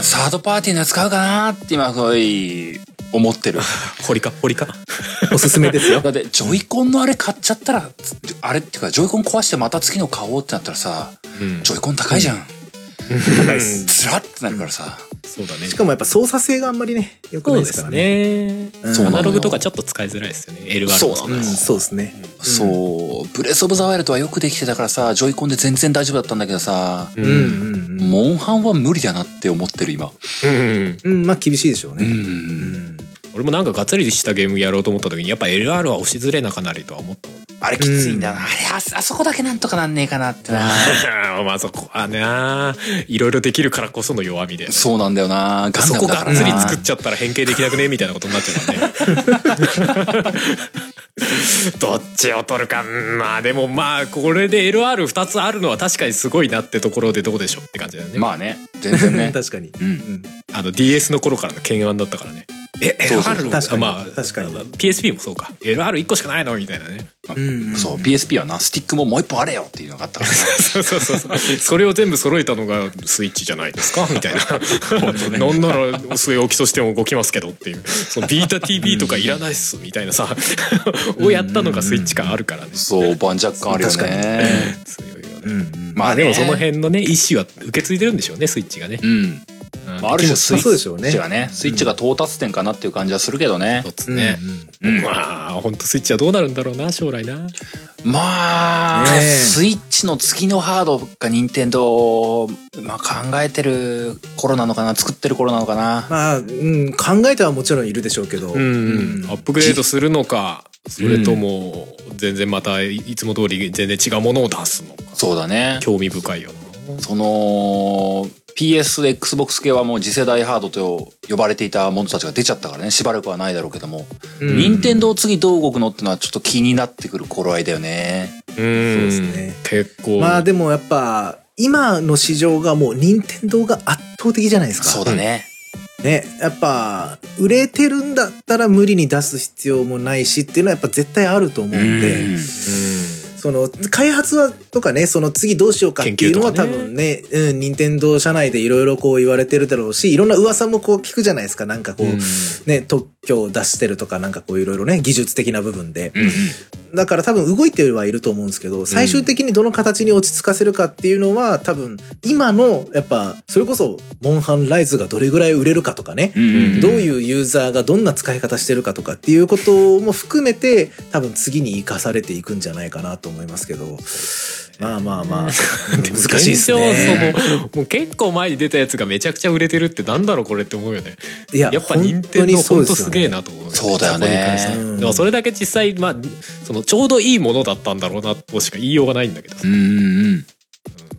サードパーティーのやつ買うかなって今すごい思ってる。堀か堀かおすすめですよ。だってジョイコンのあれ買っちゃったらあれっていうかジョイコン壊してまた次の買おうってなったらさうんジョイコン高いじゃん、高いです。ずらってなるからさ。そうだねしかもやっぱ操作性があんまりね、良くないうですからね。そうなのよナログとかちょっと使いづらいですよね LR もうん、そうなのよそうですね。そう、ブレスオブザワイルドはよくできてたからさ、ジョイコンで全然大丈夫だったんだけどさ。モンハンは無理だなって思ってる今。うんうん、まあ厳しいでしょうう。ね。うんん。俺もなんかがっつりしたゲームやろうと思った時にやっぱ LR は押しづれなかなりとは思ったもんあれきついんだよな。あれあ、あそこだけなんとかなんねえかなってな。まあそこはねいろいろできるからこその弱みでそうなんだよな。そこがっつりな。作っちゃったら変形できなくねみたいなことになっちゃうからね どっちを取るかうんまあでもまあこれで LR2 つあるのは確かにすごいなってところでどうでしょうって感じだよね、まあね、全然ね。確かに。う。うんん。あの DS の頃からの懸案だったからねえ LR 確かに。まあ確かに。PSP もそうか。LR1 個しかないの？みたいなね。うんそう、PSP はな、スティックももう一本あれよっていうのがあったから。ね。そうそうそう。それを全部揃えたのがスイッチじゃないですか？みたいな。なんなら据え置きとしても動きますけどっていう。そのビータ TV とかいらないっすみたいなさ。をやったのがスイッチ感あるからね。そう、盤石感あるよね。強いよねうん。うん。まあね。まあでもその辺のね意思は受け継いでるんでしょうねスイッチがね。う、ん。まあ、ある種スイッチがね、スイッチが到達点かなっていう感じはするけどね一。つうん。ね、うん。まあ本当スイッチはどうなるんだろうな将来な。まあ、ねえ。スイッチの次のハードが任天堂、まあ考えてる頃なのかな、作ってる頃なのかな。まあ、うん、考えてはもちろんいるでしょうけど。うん、うん。アップグレードするのかそれとも全然またいつも通り全然違うものを出すのか。そうだね。興味深いよな。その、PS、Xbox 系はもう次世代ハードと呼ばれていたものたちが出ちゃったからね、しばらくはないだろうけども。うん任天堂次どう動くのってのはちょっと気になってくる頃合いだよね。うんそうですね結構まあでもやっぱ、今の市場がもう任天堂が圧倒的じゃないですか。そうだね。ね。やっぱ、売れてるんだったら無理に出す必要もないしっていうのはやっぱ絶対あると思うんで、うんその、開発は、とかね、その次どうしようかっていうのは多分ね、うん、任天堂社内でいろいろこう言われてるだろうし、いろんな噂もこう聞くじゃないですか。なんかこう、うん。ね、特許を出してるとか、なんかこういろいろね、技術的な部分で。うんだから多分動いてはいると思うんですけど、最終的にどの形に落ち着かせるかっていうのは、多分、今の、やっぱ、それこそ、モンハンライズがどれぐらい売れるかとかね、うんどういうユーザーがどんな使い方してるかとかっていうことも含めて、多分次に生かされていくんじゃないかなと思いますけど、まあまあまあ、難しいですね。もう結構前に出たやつがめちゃくちゃ売れてるってなんだろうこれって思うよね。いや、やっぱ本任天堂本。当すげえなと思うそうだよね。でもそれだけ実際まあそのちょうどいいものだったんだろうなとしか言いようがないんだけどさ。うんうん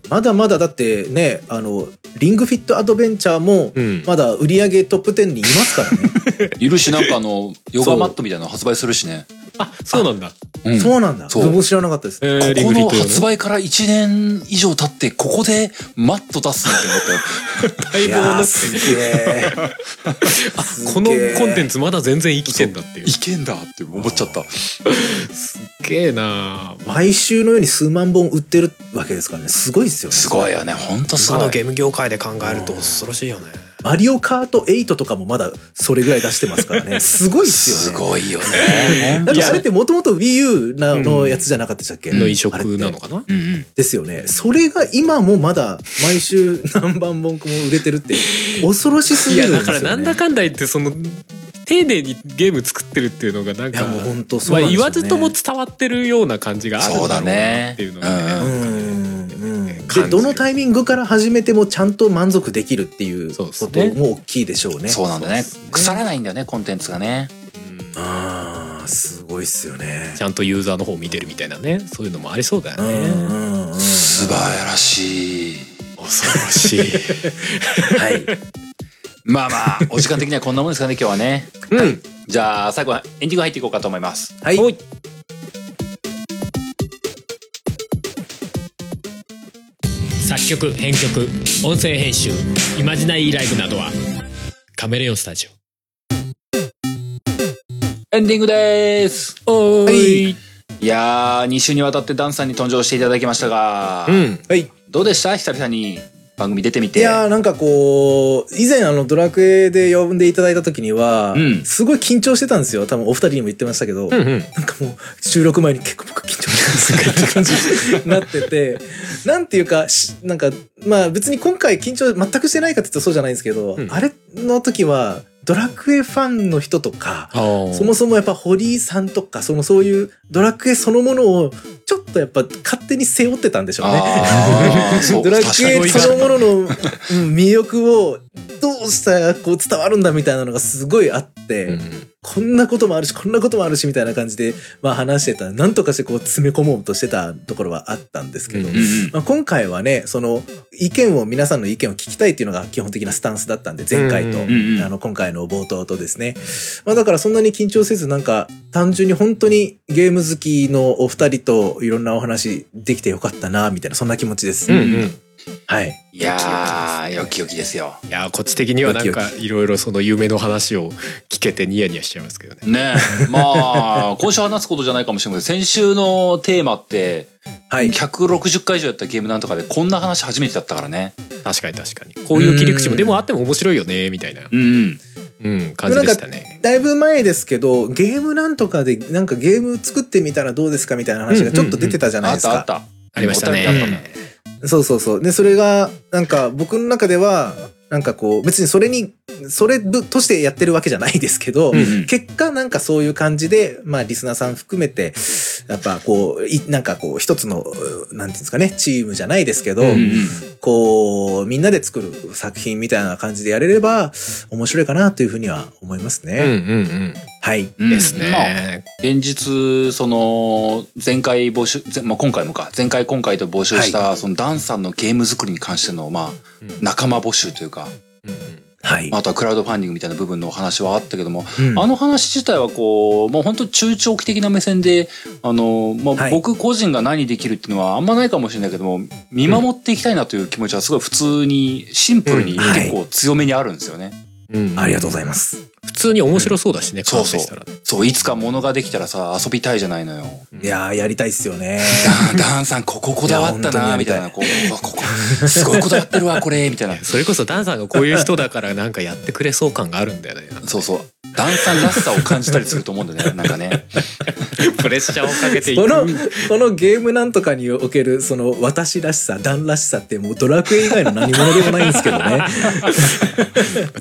まだまだだってね、あの、リングフィットアドベンチャーもうん、まだ売り上げトップ10にいますからね。いるし、なんかあの、ヨガマットみたいなの発売するしね。あそうなんだうんそうなんだ。そう僕も知らなかったです。えーここの発売から1年以上経って、ここでマット出すって思ったよ。だいぶいやー、なってすげえ。このコンテンツまだ全然生きてんだっていう いけんだって思っちゃった。すっげえな毎週のように数万本売ってるわけですからね。すごいですよね。すごいよね。ほんとすごい。今のゲーム業界で考えると恐ろしいよねマリオカート8とかもまだそれぐらい出してますからね。すごいっすよね。すごいよね。だってあれってもともと Wii U なのやつじゃなかったでしたっけ、の移植なのかな？うんうん。ですよね。それが今もまだ毎週何万本も売れてるって 恐ろしすいぎるんですよ、ね。やだからなんだかんだ言ってその丁寧にゲーム作ってるっていうのがなんかもう本当そうまあなんですよね言わずとも伝わってるような感じがあるんだろうなっていうのがうねでどのタイミングから始めてもちゃんと満足できるっていうことも大きいでしょうね。そうなんだね。腐らないんだよね、コンテンツがね。うんああすごいっすよね。ちゃんとユーザーの方を見てるみたいなねそういうのもありそうだようんね素晴らしい。恐ろしいはい。まあまあ、お時間的にはこんなもんですかね、今日はね。うんじゃあ、最後はエンディング入っていこうかと思います。はい。作曲編曲音声編集イマジナイーライブなどはカメレオンスタジエンディングです。オおーい。い。やー、2週にわたってダンさんに登場していただきましたが、うん。はい。どうでした？久々に番組出てみて。いやーなんかこう、以前あのドラクエで呼んでいただいた時には、うん。すごい緊張してたんですよ。多分お二人にも言ってましたけど、うんうん。なんかもう収録前に結構僕緊張してって感じになってて、なんていうか、しなんか、まあ別に今回緊張全くしてないかって言ったらそうじゃないんですけど、うん。あれの時は、ドラクエファンの人とか、そそもそもやっぱ堀井さんとか、そのそういうドラクエそのものを、ちょっとやっぱ勝手に背負ってたんでしょうね。ドラクエそのものの、うん魅力をどうしたらこう伝わるんだみたいなのがすごいあって、うんこんなこともあるし、こんなこともあるしみたいな感じで、まあ話してた、なんとかしてこう詰め込もうとしてたところはあったんですけど、うんまあ、今回はね、その意見を、皆さんの意見を聞きたいっていうのが基本的なスタンスだったんで、前回と、あの、今回の冒頭とですね。まあだからそんなに緊張せず、なんか単純に本当にゲーム好きのお二人といろんなお話できてよかったな、みたいな、そんな気持ちです。うんうんはい。いやー、よきよきですよ。いやーこっち的にはなんかいろいろその夢の話を聞けてニヤニヤしちゃいますけどね。ねえ。まあ、今週話すことじゃないかもしれないけど、先週のテーマって、はい。160回以上やったゲームなんとかで、こんな話初めてだったからね。確かに確かに。こういう切り口もでもあっても面白いよねみたいな、うんうん。うん、感じでしたね。だいぶ前ですけど、ゲームなんとかで、なんかゲーム作ってみたらどうですかみたいな話がちょっと出てたじゃないですか。あったあった。ありましたねお便りあったね。そうそうそう。で、それが、なんか僕の中では、なんかこう、別にそれに、それとしてやってるわけじゃないですけど、うんうん結果なんかそういう感じで、まあリスナーさん含めて、やっぱこう、いなんかこう一つの、うなんていうんですかね、チームじゃないですけど、うんうんうんこう、みんなで作る作品みたいな感じでやれれば、面白いかなというふうには思いますうんうね。んはい。うん。ですね。まあ現実、その、前回募集、前まあ、今回もか、前回今回と募集した、そのダンさんのゲーム作りに関しての、まあ、うん仲間募集というか、うんうんはい。あとはクラウドファンディングみたいな部分のお話はあったけども、うんあの話自体はこう、もう本当中長期的な目線で、あの、まあ、はい僕個人が何できるっていうのはあんまないかもしれないけども、見守っていきたいなという気持ちはすごい普通に、シンプルに結構強めにあるんですよね。うんありがとうございます。普通に面白そうだしね、そうそう完成したら。そう、いつか物ができたらさ、遊びたいじゃないのよ。いやー、やりたいっすよね。ダン、さんこここだわったな、みたいな、ここ、すごいこだわってるわ、これ、みたいな。それこそダンさんがこういう人だからなんかやってくれそう感があるんだよね。そうそう。ダンさんらしさを感じたりすると思うんだよね、なんかね。プレッシャーをかけていく。この、このゲームなんとかにおける、その、私らしさ、ダンらしさってもうドラクエ以外の何者でもないんですけどね。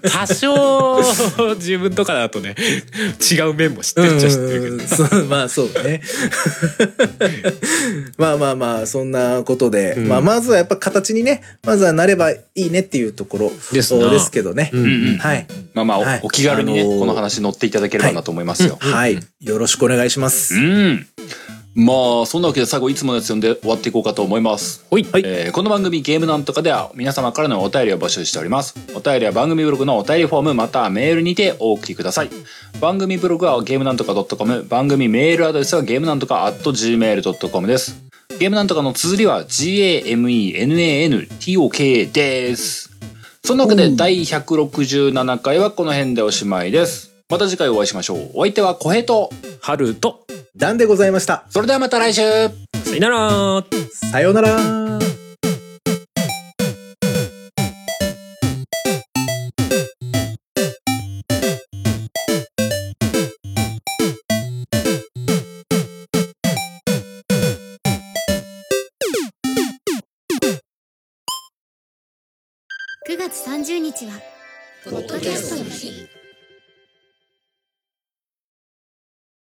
多少自分とかだとね違う面も知ってるっちゃ知ってるけど、まあそうね。まあまあまあ、そんなことで、うんまあまずはやっぱ形にね、まずはなればいいねっていうところですなですけどね。うんうんうんはい。まあまあ、おはいお気軽にね、あのーこの話乗っていただければなと思いますよ。はい。よろしくお願いします。うん。まあ、そんなわけで最後いつものやつ読んで終わっていこうかと思います。はいえーこの番組ゲームなんとかでは皆様からのお便りを募集しております。お便りは番組ブログのお便りフォームまたはメールにてお送りください。番組ブログはゲームなんとか .com、番組メールアドレスはゲームなんとか .gmail.com です。ゲームなんとかの綴りは GAMENANTOK です。そんなわけで第167回はこの辺でおしまいです。また次回お会いしましょう。お相手は小平と、春とダンでございました。それではまた来週さよならさようなら。9月30日はポッドキャストの日